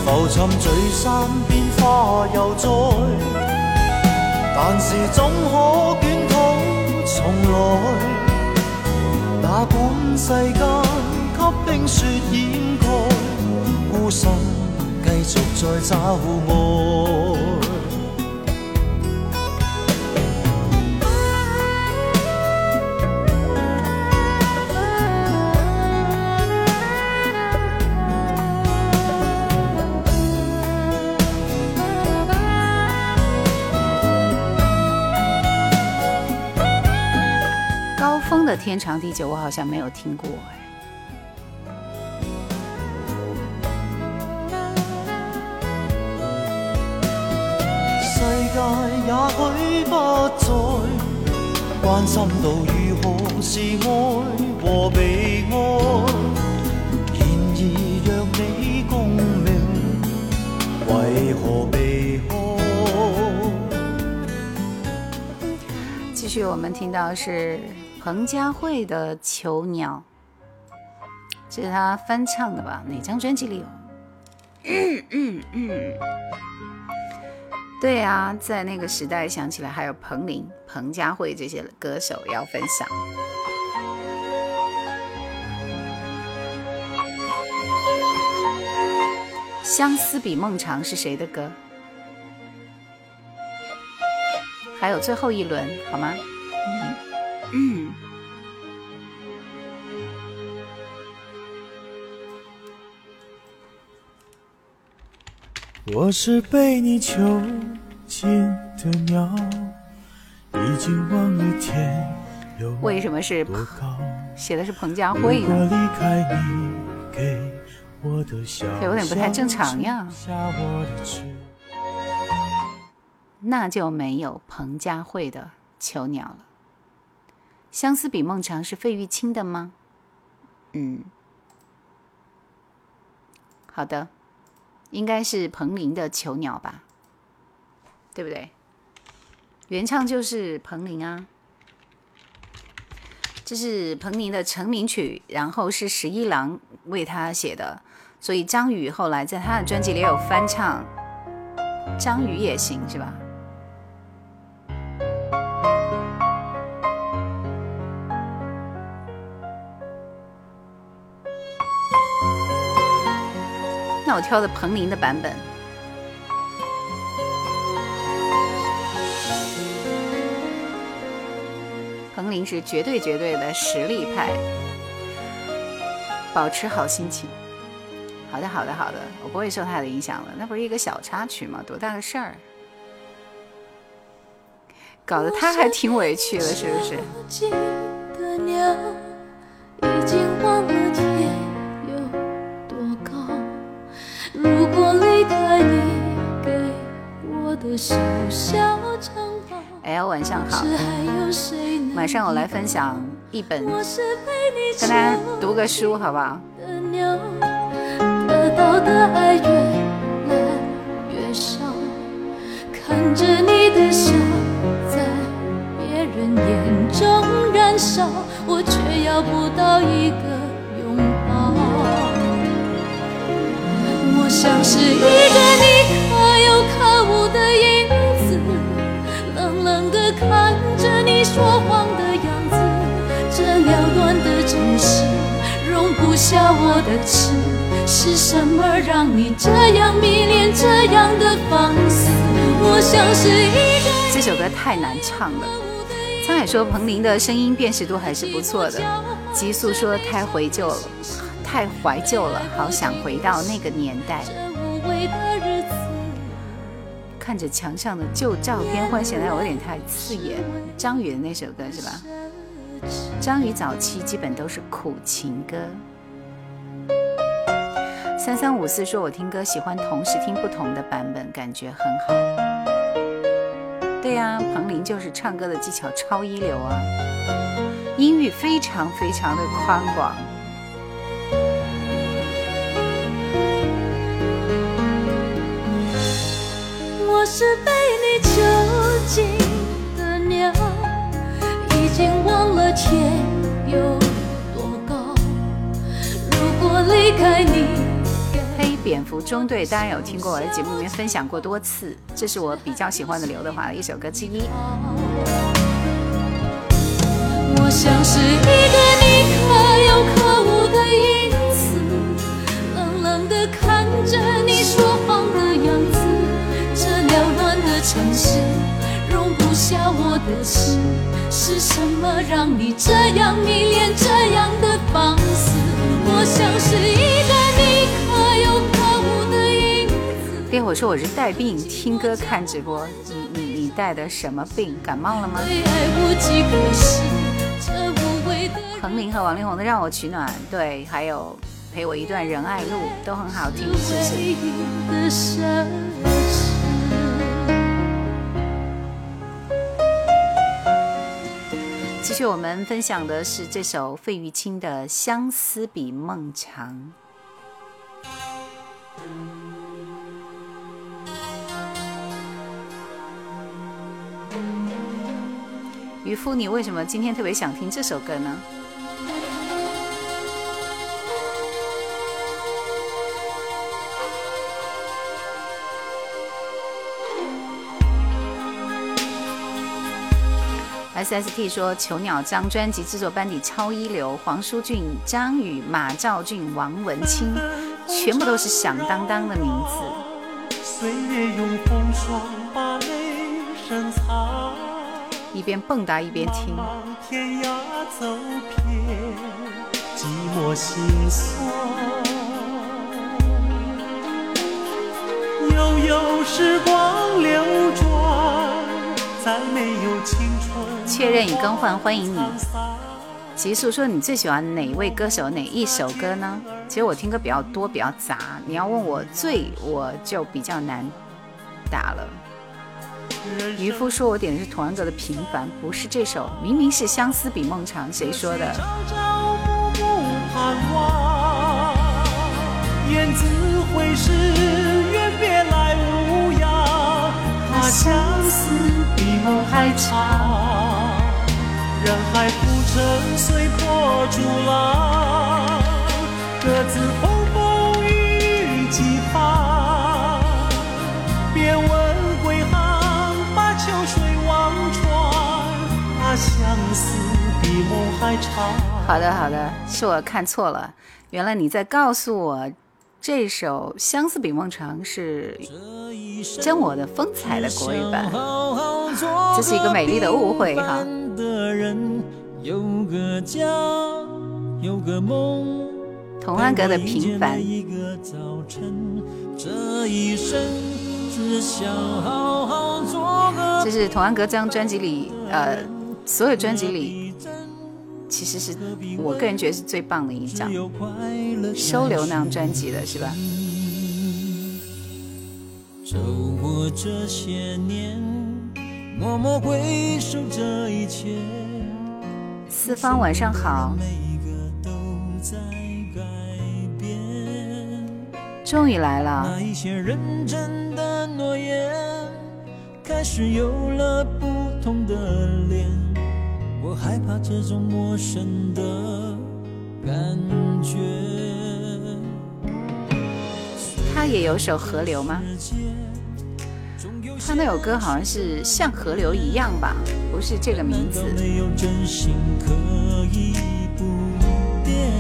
浮沉聚散变化又再，但是总可卷土重来，哪管世间给。冰雪掩盖，孤身继续在找爱。高峰的天长地久，我好像没有听过。也许不再关心到如何是爱和被爱，然而若你共鸣，为何避开？继续，我们听到是彭佳慧的《囚鸟》，这是他翻唱的吧？哪张专辑里有？嗯嗯嗯。对啊，在那个时代想起来还有彭羚、彭佳慧这些歌手要分享。相思比梦长是谁的歌？还有最后一轮，好吗？嗯嗯。我是被你囚禁的鸟，已经忘了天有为什么是多高。写的是彭佳慧如果呢？离开你给我的小这有点不太正常呀那就没有彭佳慧的《囚鸟》了。相思比梦长是费玉清的吗？嗯，好的，应该是彭羚的《囚鸟》吧，对不对？原唱就是彭羚啊。这是彭羚的成名曲，然后是十一郎为他写的，所以张宇后来在他的专辑里有翻唱。张宇也行是吧？我挑的彭羚的版本。彭羚是绝对绝对的实力派，保持好心情。好的，好的，好的，我不会受他的影响了。那不是一个小插曲吗？多大个事儿？搞得他还挺委屈的，是不是？哎，晚上好，是还有谁能马上我来分享一本，跟大家囚读个书，好不好？得到的爱越来越少，看着你的笑在别人眼中燃烧，我却要不到一个拥抱。我像是一个的影子，冷冷地看着你说谎的样子，这缭乱的城市容不下我的痴。是什么让你这样迷恋这样的放肆？我像是一个这首歌太难唱了。沧海说彭羚的声音辨识度还是不错的。极速说太怀旧了，太怀旧了，好想回到那个年代。这无味的日子。看着墙上的旧照片，忽然显得有点太刺眼。张宇的那首歌是吧？张宇早期基本都是苦情歌。三三五四说：“我听歌喜欢同时听不同的版本，感觉很好。”对呀、彭羚就是唱歌的技巧超一流啊，音域非常非常的宽广。我是被你囚禁的鸟，已经忘了天有多高。如果离开你，黑蝙蝠中队当然有听过，我在节目里面分享过多次，这是我比较喜欢的刘德华的一首歌之一。我像是一个你可有可无的影子，冷冷地看着你说城市容不下我的痴，是什么让你这样迷恋这样的放肆？我像是一个你可有可无的影子。烈火说我是带病听歌看直播，你你你带的什么病？感冒了吗？对爱无计可施，这无谓的彭羚和王力宏的《让我取暖》，对，还有陪我一段仁爱路都很好听，是不是？继续我们分享的是这首费玉清的《相思比梦长》。渔夫，你为什么今天特别想听这首歌呢？S S T 说，《囚鸟》张专辑制作班底超一流，黄舒骏、张宇、马兆骏、王文清，全部都是响当当的名字。岁月用风霜把泪深藏，一边蹦跶一边听，茫天涯走遍，寂寞心酸。悠悠时光流转，再没有青春。确认已更换，欢迎你。极速说你最喜欢哪一位歌手哪一首歌呢？其实我听歌比较多，比较杂。你要问我最，我就比较难打了。渔夫说我点的是童安格的《平凡》，不是这首，明明是《相思比梦长》，谁说的？朝朝暮暮盼望，雁字会是远别来无恙。他相思比梦还长，人海浮沉随波逐浪，各自风风雨雨几番。别问归航，把秋水望穿。他相思比梦还长。好的，好的，是我看错了，原来你在告诉我这首《相思比梦长》是将我的风采的国语版，这是一个美丽的误会哈。有个家，有个梦。童安格的《平凡》，一个早晨，这一生只想好好做个。这是童安格这张专辑里，呃，所有专辑里，其实是我个人觉得是最棒的一张，收留那张专辑的是吧？走过这些年，默默回首这一切。四方晚上好。终于来了那，一些认真的诺言，开始有了不同的脸。我害怕这种陌生的感觉。他也有首《河流》吗？他那首歌好像是像河流一样吧，不是这个名字。没有真心可以不变？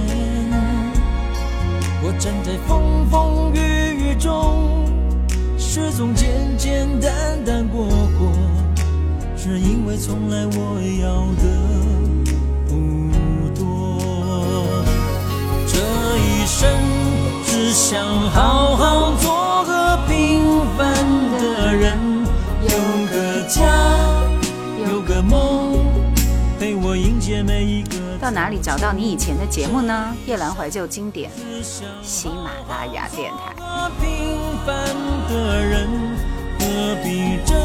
我站在风风雨雨中，始终简简单单过，是因为从来我要的不多。这一生只想好好做个平凡的人，有个家，有个梦，陪我迎接每一个到哪里找到你以前的节目呢？夜兰怀旧经典，喜马拉雅电台。平凡的人，何必争？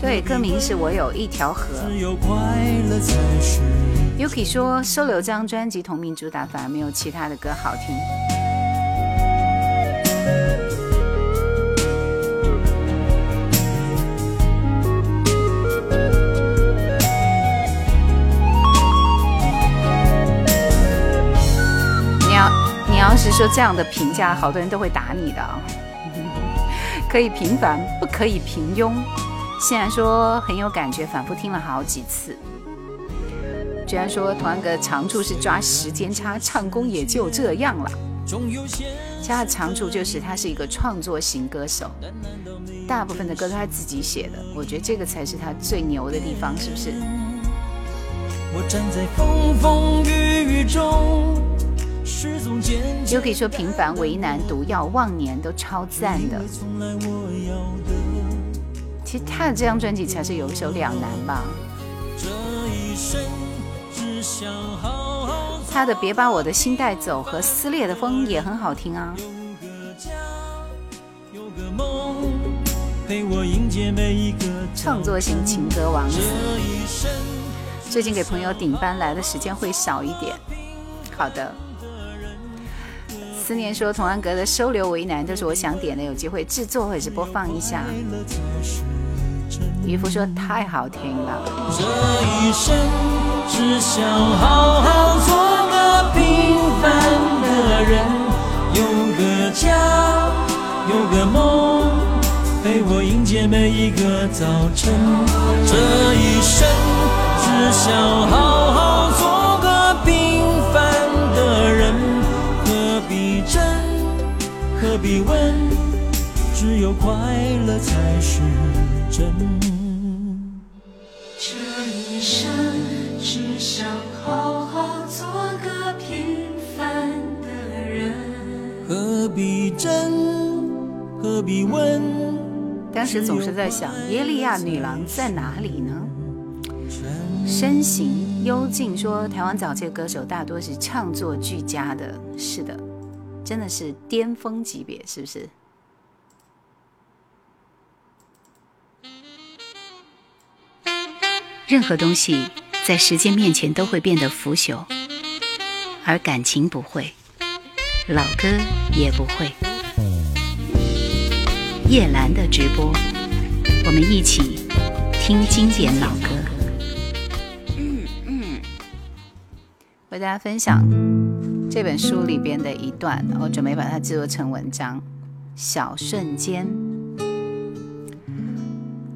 对，歌名是我有一条河。Yuki 说，收留这张专辑同名主打反而没有其他的歌好听。你要你要是说这样的评价，好多人都会打你的啊、可以平凡，不可以平庸。现在说很有感觉，反复听了好几次。居然说同安格的长处是抓时间差，唱功也就这样了。其他的长处就是他是一个创作型歌手，大部分的歌都他自己写的，我觉得这个才是他最牛的地方，是不是？我站在风风雨雨中。又可以说平凡、为难、毒药、忘年都超赞的。从来我要的其实他的这张专辑才是有一首《两难》吧，这一生，只想好好他的《别把我的心带走》和《撕裂的风》也很好听啊。创作型情歌王，最近给朋友顶班来的时间会少一点。好的。思念说，童安格的《收留为难》都是我想点的，有机会制作或者是播放一下。渔夫说太好听了，这一生只想好好做个平凡的人，有个家，有个梦，陪我迎接每一个早晨。这一生只想好好做个平凡的人，何必争，何必问，只有快乐才是真。这一生只想好好做个平凡的人。何必争，何必问？当时总是在想，耶利亚女郎在哪里呢？身形幽静说，台湾早期的歌手大多是唱作俱佳的，是的，真的是巅峰级别，是不是？任何东西在时间面前都会变得腐朽，而感情不会，老歌也不会。叶兰的直播，我们一起听经典老歌。嗯嗯为大家分享这本书里边的一段，我准备把它制作成文章。小瞬间。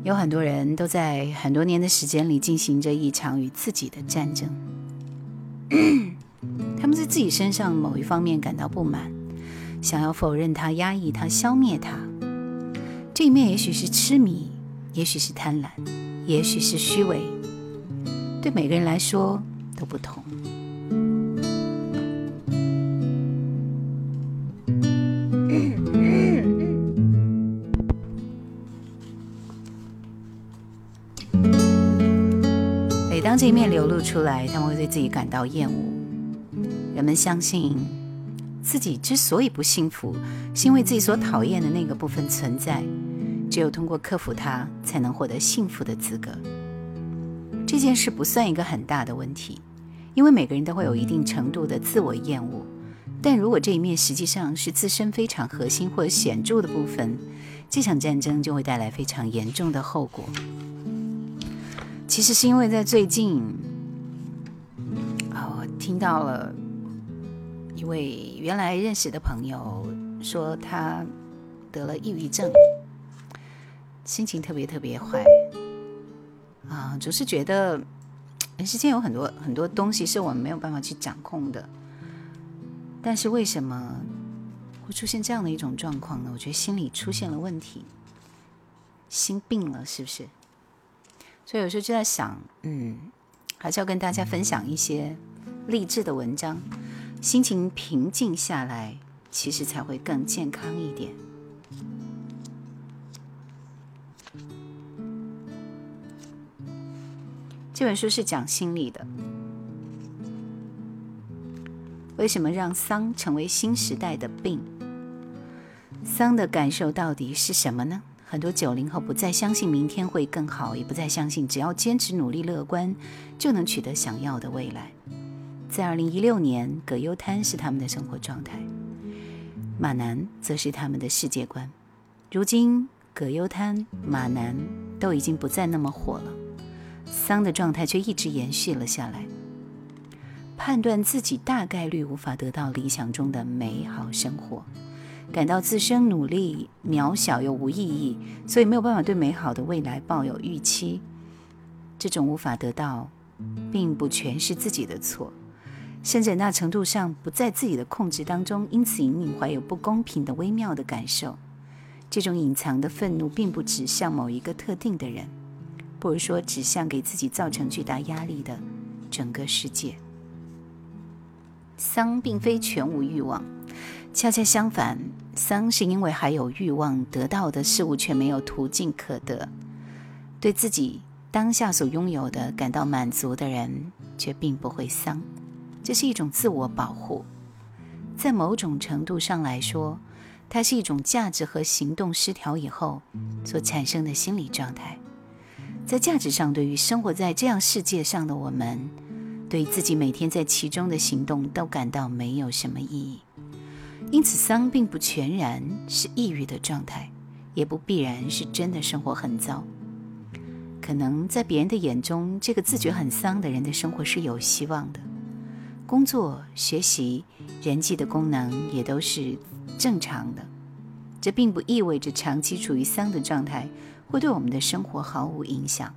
有很多人都在很多年的时间里进行着一场与自己的战争。他们在自己身上某一方面感到不满，想要否认它、压抑它、消灭它。这一面也许是痴迷，也许是贪婪，也许是虚伪。对每个人来说都不同。当这一面流露出来，他们会对自己感到厌恶。人们相信，自己之所以不幸福，是因为自己所讨厌的那个部分存在。只有通过克服它，才能获得幸福的资格。这件事不算一个很大的问题，因为每个人都会有一定程度的自我厌恶。但如果这一面实际上是自身非常核心或显著的部分，这场战争就会带来非常严重的后果。其实是因为在最近，啊，我听到了一位原来认识的朋友说他得了抑郁症，心情特别特别坏，啊，总是觉得人世间有很多很多东西是我们没有办法去掌控的，但是为什么会出现这样的一种状况呢？我觉得心理出现了问题，心病了，是不是？所以有时候就在想，嗯，还是要跟大家分享一些励志的文章，心情平静下来，其实才会更健康一点。这本书是讲心理的，为什么让丧成为新时代的病？丧的感受到底是什么呢？很多九零后不再相信明天会更好，也不再相信只要坚持努力、乐观就能取得想要的未来。在二零一六年，葛优瘫是他们的生活状态，马南则是他们的世界观。如今，葛优瘫、马南都已经不再那么火了，丧的状态却一直延续了下来。判断自己大概率无法得到理想中的美好生活。感到自身努力渺小又无意义，所以没有办法对美好的未来抱有预期。这种无法得到，并不全是自己的错，甚至很大程度上不在自己的控制当中，因此隐隐怀有不公平的微妙的感受。这种隐藏的愤怒，并不指向某一个特定的人，不如说指向给自己造成巨大压力的整个世界。丧并非全无欲望。恰恰相反，丧是因为还有欲望得到的事物却没有途径可得，对自己当下所拥有的感到满足的人却并不会丧，这是一种自我保护。在某种程度上来说，它是一种价值和行动失调以后所产生的心理状态。在价值上，对于生活在这样世界上的我们，对自己每天在其中的行动都感到没有什么意义。因此，丧并不全然是抑郁的状态，也不必然是真的生活很糟。可能在别人的眼中，这个自觉很丧的人的生活是有希望的，工作、学习、人际的功能也都是正常的。这并不意味着长期处于丧的状态会对我们的生活毫无影响。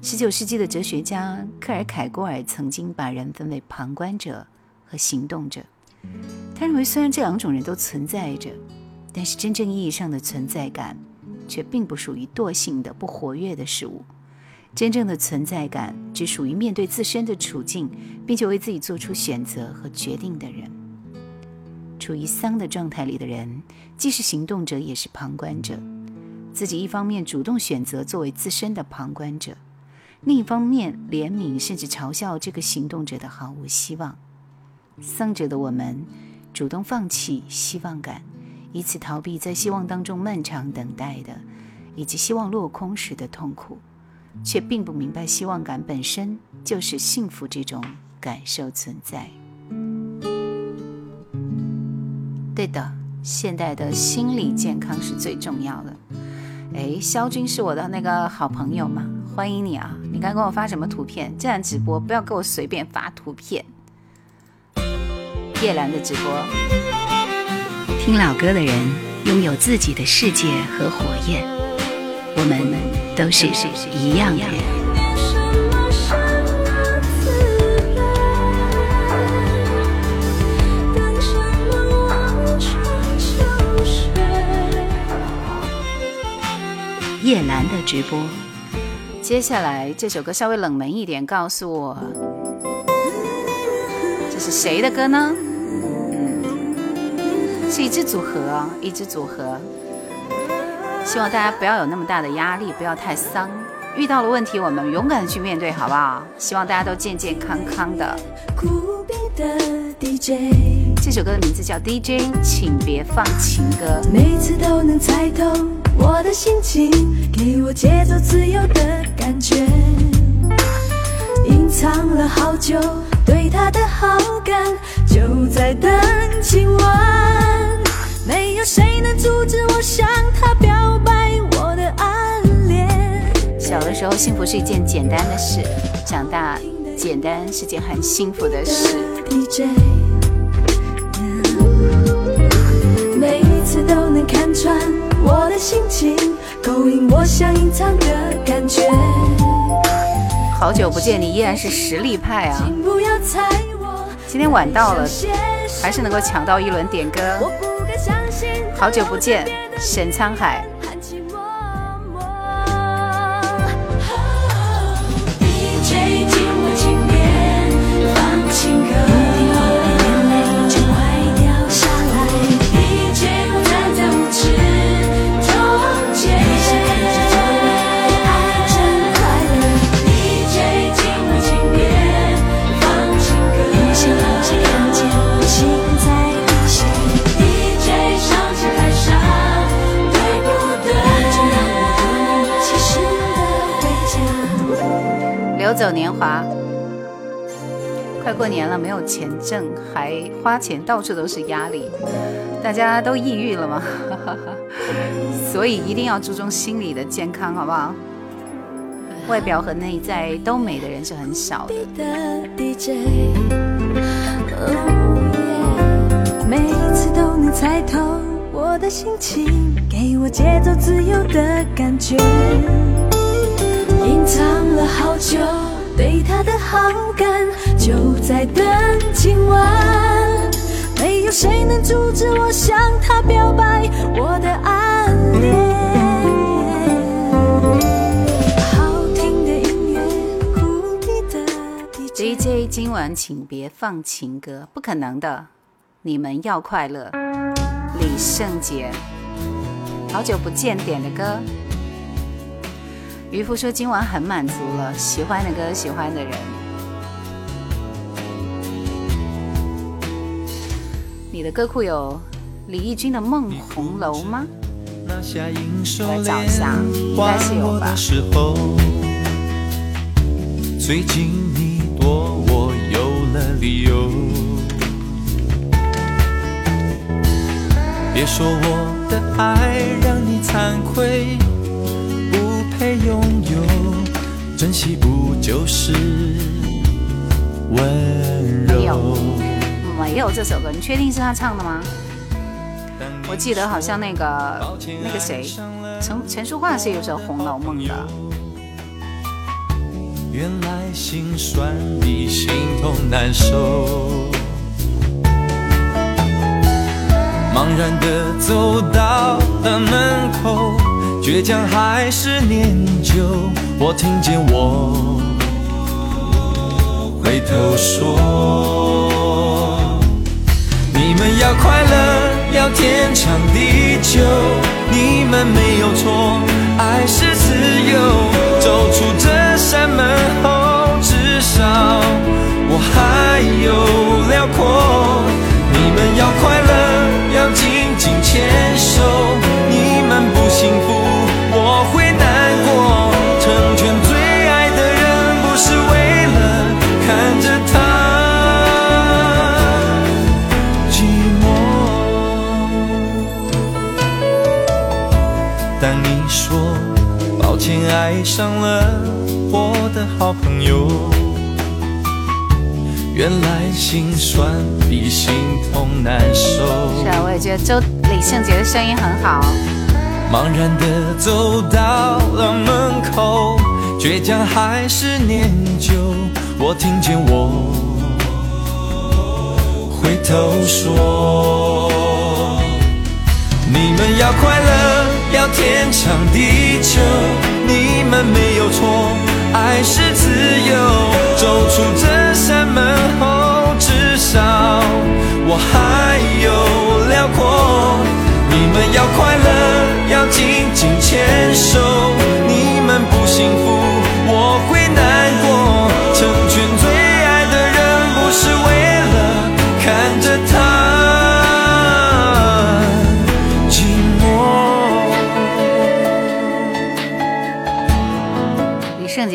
十九世纪的哲学家克尔凯郭尔曾经把人分为旁观者和行动者。他认为，虽然这两种人都存在着，但是真正意义上的存在感，却并不属于惰性的、不活跃的事物。真正的存在感，只属于面对自身的处境，并且为自己做出选择和决定的人。处于丧的状态里的人，既是行动者，也是旁观者。自己一方面主动选择作为自身的旁观者，另一方面怜悯甚至嘲笑这个行动者的毫无希望。丧者的我们主动放弃希望感，以此逃避在希望当中漫长等待的，以及希望落空时的痛苦，却并不明白希望感本身就是幸福这种感受存在。对的，现代的心理健康是最重要的。哎，肖军是我的那个好朋友嘛，欢迎你啊！你刚给我发什么图片？这样直播不要给我随便发图片。叶兰的直播，听老歌的人拥有自己的世界和火焰，我们都是一样的人。叶兰的直播，接下来这首歌稍微冷门一点，告诉我这是谁的歌呢？是一支组合，一支组合。希望大家不要有那么大的压力，不要太丧。遇到了问题，我们勇敢的去面对，好不好？希望大家都健健康康的。这首歌的名字叫 DJ，请别放情歌。每次都能猜透我的心情，给我节奏自由的感觉。隐藏了好久对他的好感，就在等今晚。没有谁能阻止我向他表白我的暗恋。小的时候，幸福是一件简单的事；长大，简单是件很幸福的事。每一次都能看穿我的心情，勾引我想隐藏的感觉。好久不见，你依然是实力派啊！今天晚到了，还是能够抢到一轮点歌。好久不见，沈沧海。家。流走年华，快过年了，没有钱挣，还花钱，到处都是压力，大家都抑郁了吗？所以一定要注重心理的健康，好不好？外表和内在都美的人是很少的。每一次都能猜透我的心情，给我节奏自由的感觉。隐藏了好久对他的好感，就在等今晚。没有谁能阻止我向他表白我的暗恋。好听的音乐，酷比的 DJ。DJ 今晚请别放情歌，不可能的，你们要快乐。李圣杰，好久不见点的歌。渔夫说今晚很满足了，喜欢的歌，喜欢的人。你的歌库有李翊君的《梦红楼》吗？我来找一下应该是有吧，最近你躲我有了理由。别说我的爱让你惭愧，拥有，珍惜不就是温没有柔？没有这首歌，你确定是他唱的吗？我记得好像那个那个谁，陈陈淑桦是有首《红楼梦》的。原来心酸比心痛难受。茫然的走到了门口，倔强还是念旧。我听见我回头说，你们要快乐，要天长地久。你们没有错，爱是自由。走出这扇门后，至少我还有原来心酸比心痛难受。是啊，我也觉得周李圣杰的声音很好。茫然的走到了门口，倔强还是念旧。我听见我回头说，你们要快乐，要天长地久。你们没有错，爱是自由。走出这扇门后，至少我还有辽阔。你们要快乐，要紧紧牵手。你们不幸福，我会难过。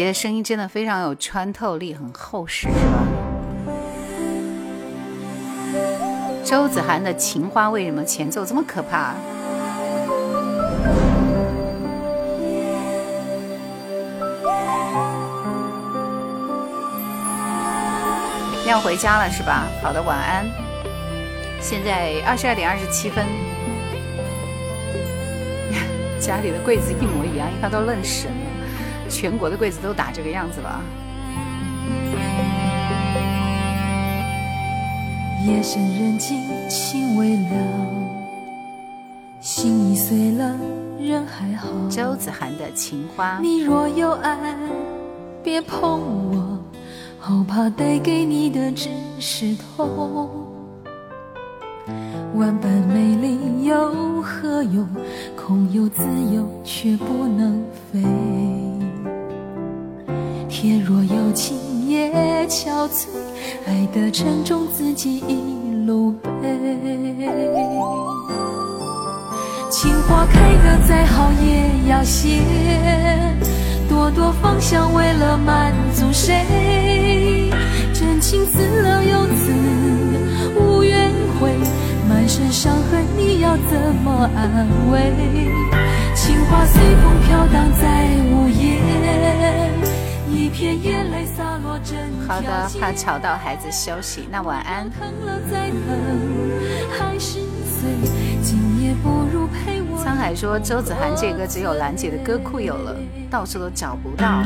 李圣杰的声音真的非常有穿透力，很厚实，是吧？周子涵的《情花》为什么前奏这么可怕？要回家了是吧？好的，晚安。现在二十二点二十七分，家里的柜子一模一样，应该都愣神。全国的柜子都打这个样子吧？夜深人静，情未了，心已碎了，人还好。周子涵的《情花》。你若有爱，别碰我，好怕带给你的只是痛。万般美丽有何用？空有自由，却不能飞。天若有情也憔悴，爱的沉重自己一路背。情花开得再好也要谢，朵朵芳香为了满足谁？真情死了又死，无怨悔，满身伤痕你要怎么安慰？情花随风飘荡在午夜。一片眼泪洒落整好的怕吵到孩子休息，那晚安。沧海说周子涵这歌只有兰姐的歌库有了，到处都找不到，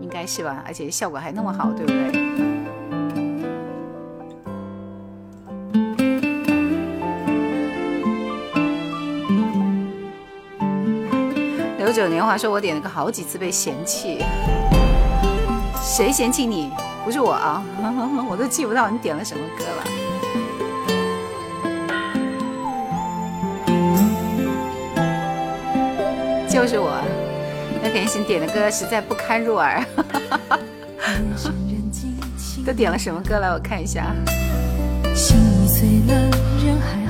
应该是吧？而且效果还那么好，对不对？九年华说：“我点了个好几次被嫌弃，谁嫌弃你？不是我啊，我都记不到你点了什么歌了。”就是我，那肯定是你点的歌实在不堪入耳。都点了什么歌来？我看一下。心已碎了，人还。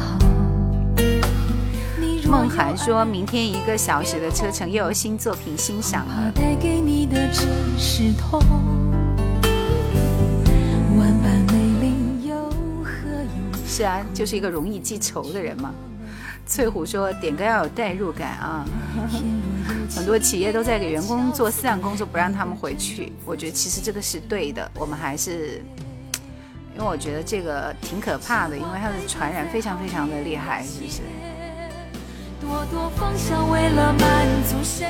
梦涵说明天一个小时的车程，又有新作品欣赏了。带给你的只是痛。万般美丽有何用？是啊，就是一个容易记仇的人嘛。翠虎说点歌要有代入感啊，很多企业都在给员工做思想工作，不让他们回去。我觉得其实这个是对的，我们还是，因为我觉得这个挺可怕的，因为它的传染非常非常的厉害，是不是？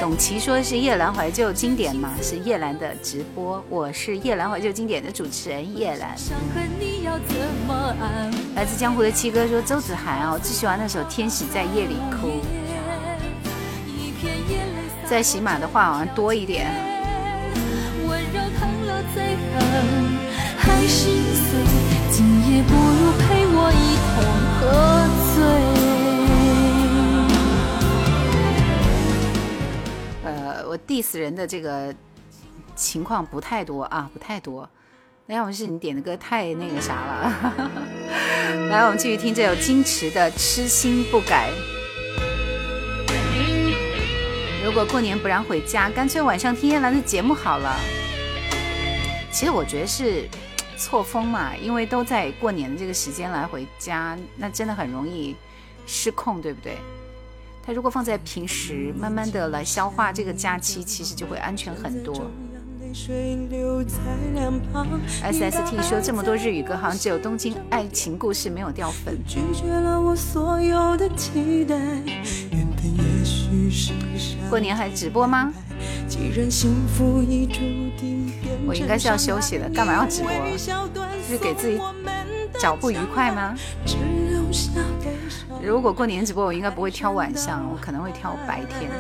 董琦说是夜阑怀旧经典嘛，是叶兰的直播，我是夜阑怀旧经典的主持人叶兰。来自江湖的七哥说周子涵哦，最喜欢那首《天使在夜里哭》，在喜马的话好像多一点。还。今夜不如陪我一同喝醉。呃，我 diss 人的这个情况不太多啊，不太多。那要么是你点的歌太那个啥了。来，我们继续听这首金池的《痴心不改》。如果过年不让回家，干脆晚上听叶兰的节目好了。其实我觉得是错峰嘛，因为都在过年的这个时间来回家，那真的很容易失控，对不对？他如果放在平时，慢慢的来消化这个假期，其实就会安全很多。S S T 说这么多日语歌，好像只有《东京爱情故事》没有掉粉。过年还直播吗？我应该是要休息了，干嘛要直播？是给自己找不愉快吗？如果过年直播，我应该不会挑晚上，我可能会挑白天。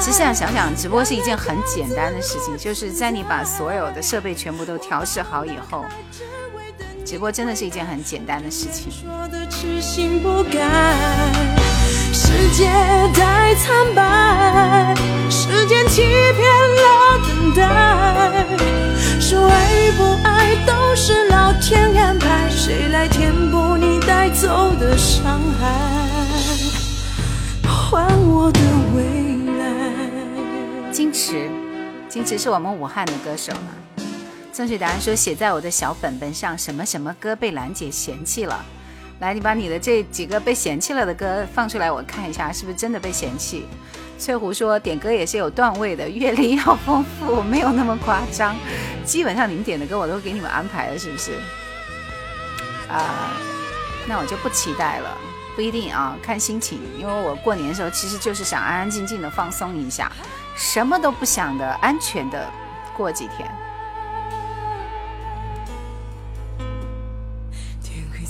其实想想想，直播是一件很简单的事情，就是在你把所有的设备全部都调试好以后，直播真的是一件很简单的事情。世界太苍白，时间欺骗了等待，说爱与不爱都是老天安排，谁来填补你带走的伤害？还我的未来。金池，金池是我们武汉的歌手嘛？正确答案说写在我的小本本上，什么什么歌被兰姐嫌弃了？来，你把你的这几个被嫌弃了的歌放出来，我看一下是不是真的被嫌弃。翠湖说点歌也是有段位的，阅历要丰富，没有那么夸张。基本上你们点的歌我都给你们安排了，是不是？啊，那我就不期待了。不一定啊，看心情。因为我过年的时候其实就是想安安静静的放松一下，什么都不想的，安全的过几天。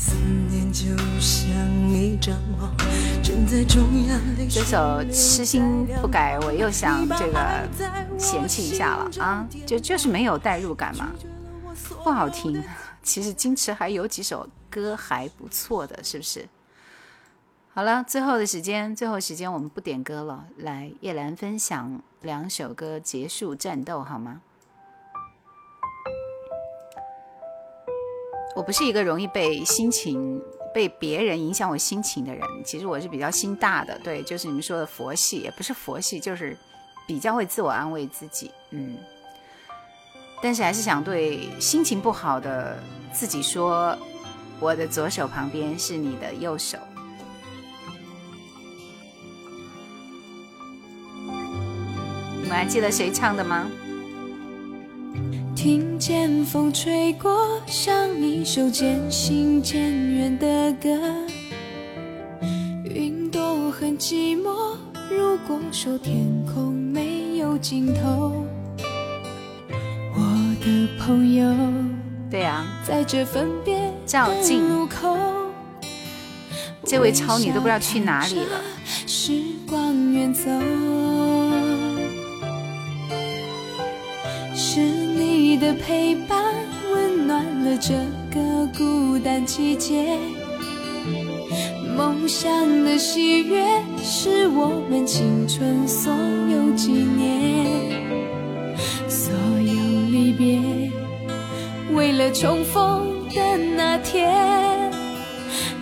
思念就像一张网，正在中央这首《痴心不改》，我又想这个嫌弃一下了啊，就就是没有代入感嘛，不好听。其实金池还有几首歌还不错的，是不是？好了，最后的时间，最后时间我们不点歌了。来，叶兰分享两首歌结束战斗好吗？我不是一个容易被心情、被别人影响我心情的人。其实我是比较心大的，对，就是你们说的佛系，也不是佛系，就是比较会自我安慰自己。嗯，但是还是想对心情不好的自己说：我的左手旁边是你的右手。你们还记得谁唱的吗？听见风吹过，像一首渐行渐远的歌。云朵很寂寞，如果说天空没有尽头，我的朋友。对呀，在这分别照镜。这位超女都不知道去哪里了。时光远走。的陪伴，温暖了这个孤单季节。梦想的喜悦，是我们青春所有纪念。所有离别，为了重逢的那天，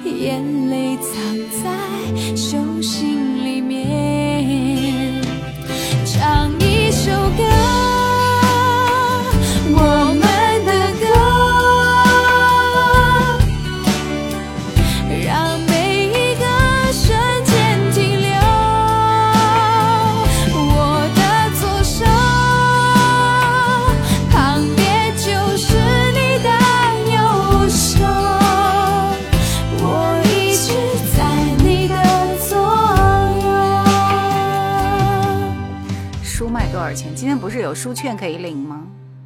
眼泪藏在天不是有书券可以领吗？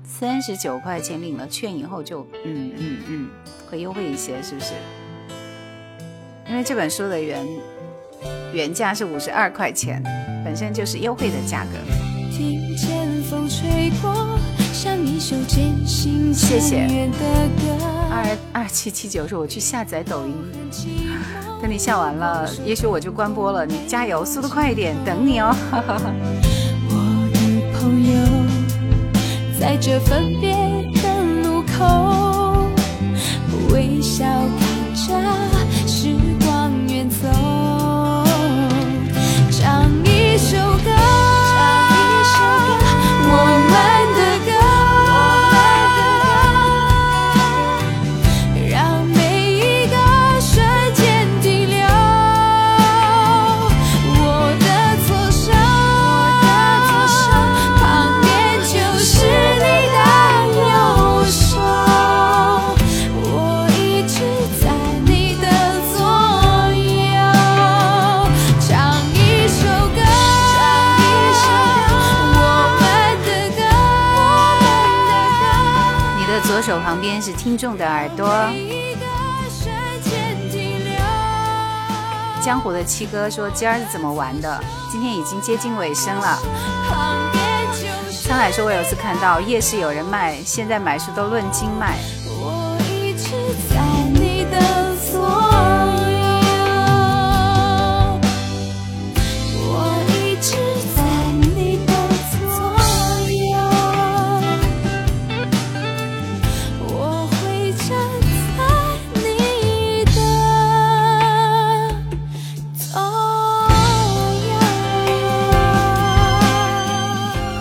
三十九块钱领了券以后就嗯嗯嗯会优惠一些，是不是？因为这本书的原原价是五十二块钱，本身就是优惠的价格。听见风吹过像一首渐行谢谢渐远的歌。二二七七九说我去下载抖音，等你下完了，也许我就关播了。你加油，速度快一点，等你哦。在这分别的路口，微笑看着听众的耳朵。江湖的七哥说今儿是怎么玩的？今天已经接近尾声了。旁边就是沧海说，我有次看到夜市有人卖，现在买书都论斤卖。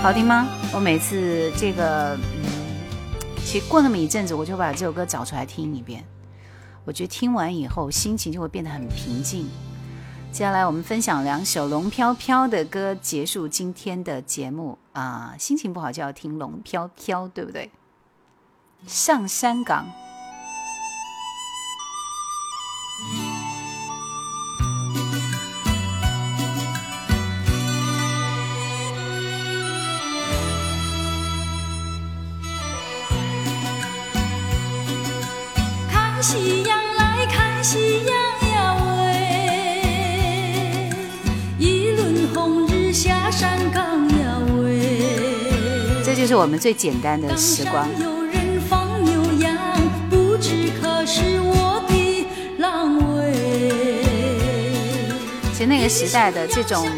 好听吗？我每次这个，嗯，其实过那么一阵子，我就把这首歌找出来听一遍。我觉得听完以后，心情就会变得很平静。接下来我们分享两首龙飘飘的歌，结束今天的节目啊。心情不好就要听龙飘飘，对不对？上山岗。是我们最简单的时光。其实那个时代的这种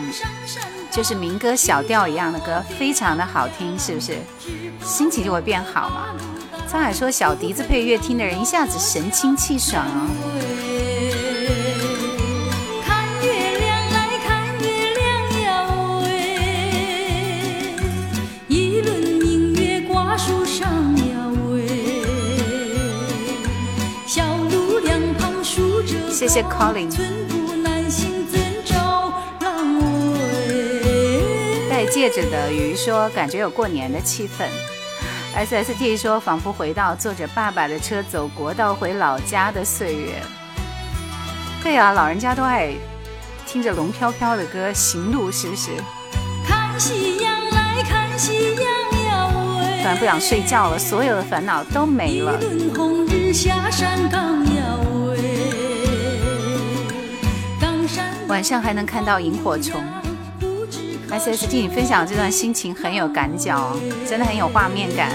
就是民歌小调一样的歌，非常的好听，是不是？心情就会变好嘛。沧海说小笛子配乐，听的人一下子神清气爽哦。谢谢？戴戒指的鱼说，感觉有过年的气氛。S S T 说，仿佛回到坐着爸爸的车走国道回老家的岁月。对啊，老人家都爱听着龙飘飘的歌行路，是不是？看夕阳来看夕阳呀喂，突然不想睡觉了，所有的烦恼都没了。一轮红日下山岗晚上还能看到萤火虫。S S T，你分享这段心情很有感脚，真的很有画面感。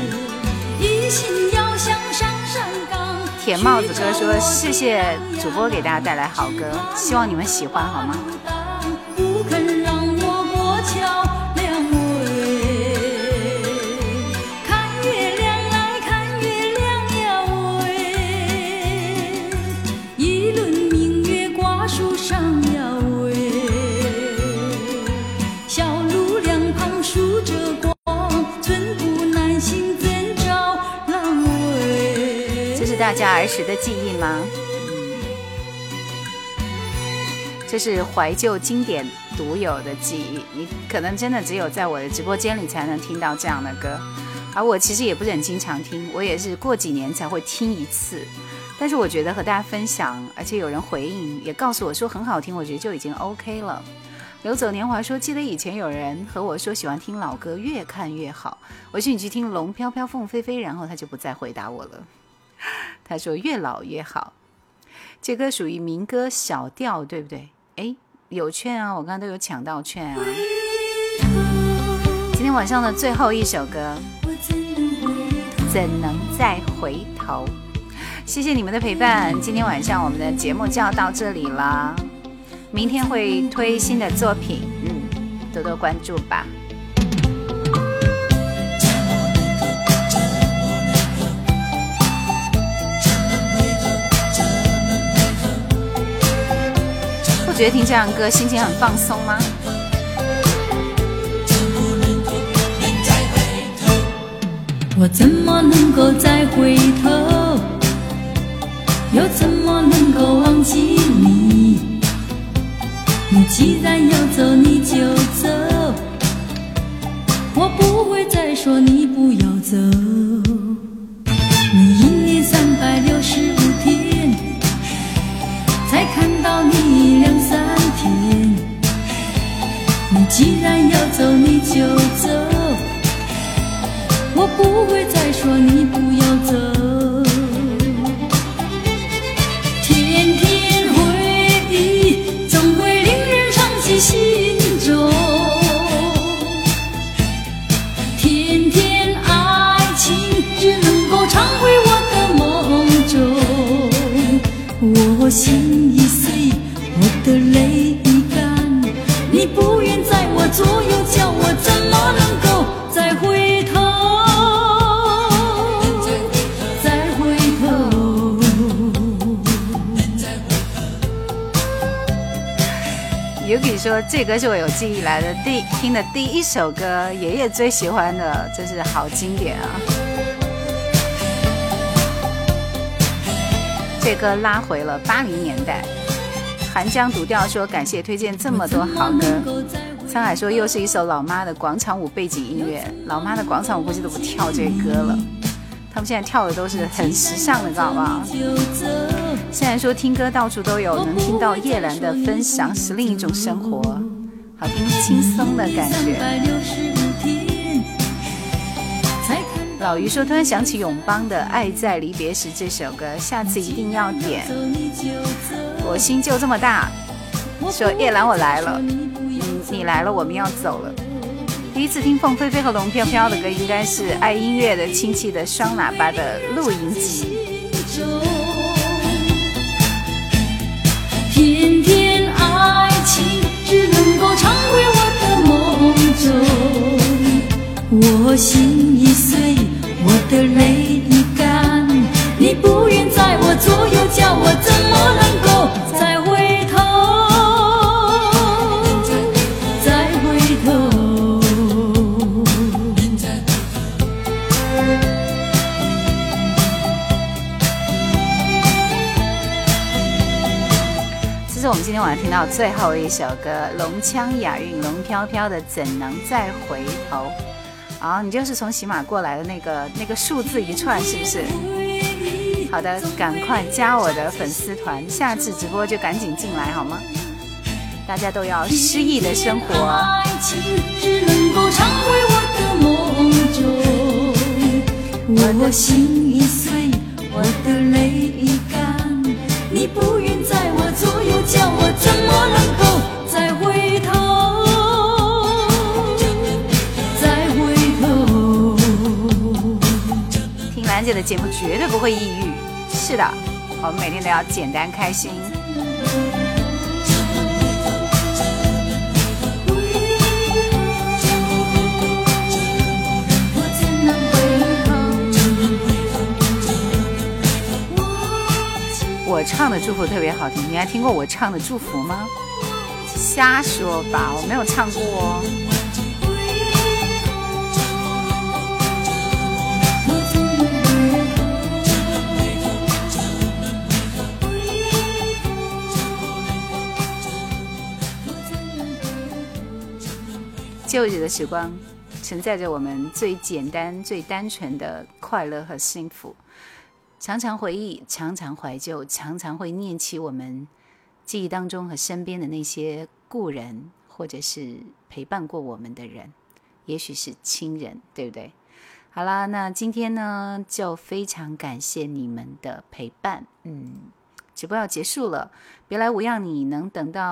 铁帽子哥说：“谢谢主播给大家带来好歌，希望你们喜欢，好吗？”大家儿时的记忆吗？嗯这是怀旧经典独有的记忆，你可能真的只有在我的直播间里才能听到这样的歌，而我其实也不是很经常听，我也是过几年才会听一次。但是我觉得和大家分享，而且有人回应，也告诉我说很好听，我觉得就已经 OK 了。流走年华说，记得以前有人和我说喜欢听老歌，越看越好。我说你去听《龙飘飘凤飞飞》，然后他就不再回答我了。他说越老越好，这歌属于民歌小调，对不对？哎，有券啊，我刚刚都有抢到券啊。今天晚上的最后一首歌，怎能再回头？谢谢你们的陪伴，今天晚上我们的节目就要到这里了，明天会推新的作品，嗯，多多关注吧。觉得听这样歌心情很放松吗？我怎么能够再回头？又怎么能够忘记你？你既然要走，你就走，我不会再说你不要走。你一年三百六十五天，才看到你既然要走，你就走。我不会再说你这歌是我有记忆来的第听的第一首歌，爷爷最喜欢的，真是好经典啊！这歌拉回了八零年代。寒江独钓说感谢推荐这么多好歌。沧海说又是一首老妈的广场舞背景音乐，老妈的广场舞估计都不跳这歌了，他们现在跳的都是很时尚的，知道吧？现在说听歌到处都有，能听到叶兰的分享是另一种生活，好听轻松的感觉。老于说突然想起永邦的《爱在离别时》这首歌，下次一定要点。我心就这么大，说叶兰我来了，嗯，你来了，我们要走了。第一次听凤飞飞和龙飘飘的歌，应该是爱音乐的亲戚的双喇叭的录音机。天天爱情只能我心已碎，我的泪已干，你不愿在我左右，叫我怎么能够再回头？再回头。这是我们今天晚上听到最后一首歌，龙腔雅韵，龙飘飘的《怎能再回头》。啊，你就是从喜马过来的那个那个数字一串，是不是？好的，赶快加我的粉丝团，下次直播就赶紧进来好吗？大家都要诗意的生活。我的，心已碎，我的泪已干，你不愿在我左右，叫我怎么能够兰姐的节目绝对不会抑郁。是的，我们每天都要简单开心。我唱的祝福特别好听，你还听过我唱的祝福吗？瞎说吧，我没有唱过哦。旧日的时光，承载着我们最简单、最单纯的快乐和幸福。常常回忆，常常怀旧，常常会念起我们记忆当中和身边的那些故人，或者是陪伴过我们的人，也许是亲人，对不对？好啦，那今天呢，就非常感谢你们的陪伴。嗯，直播要结束了，别来无恙，你能等到。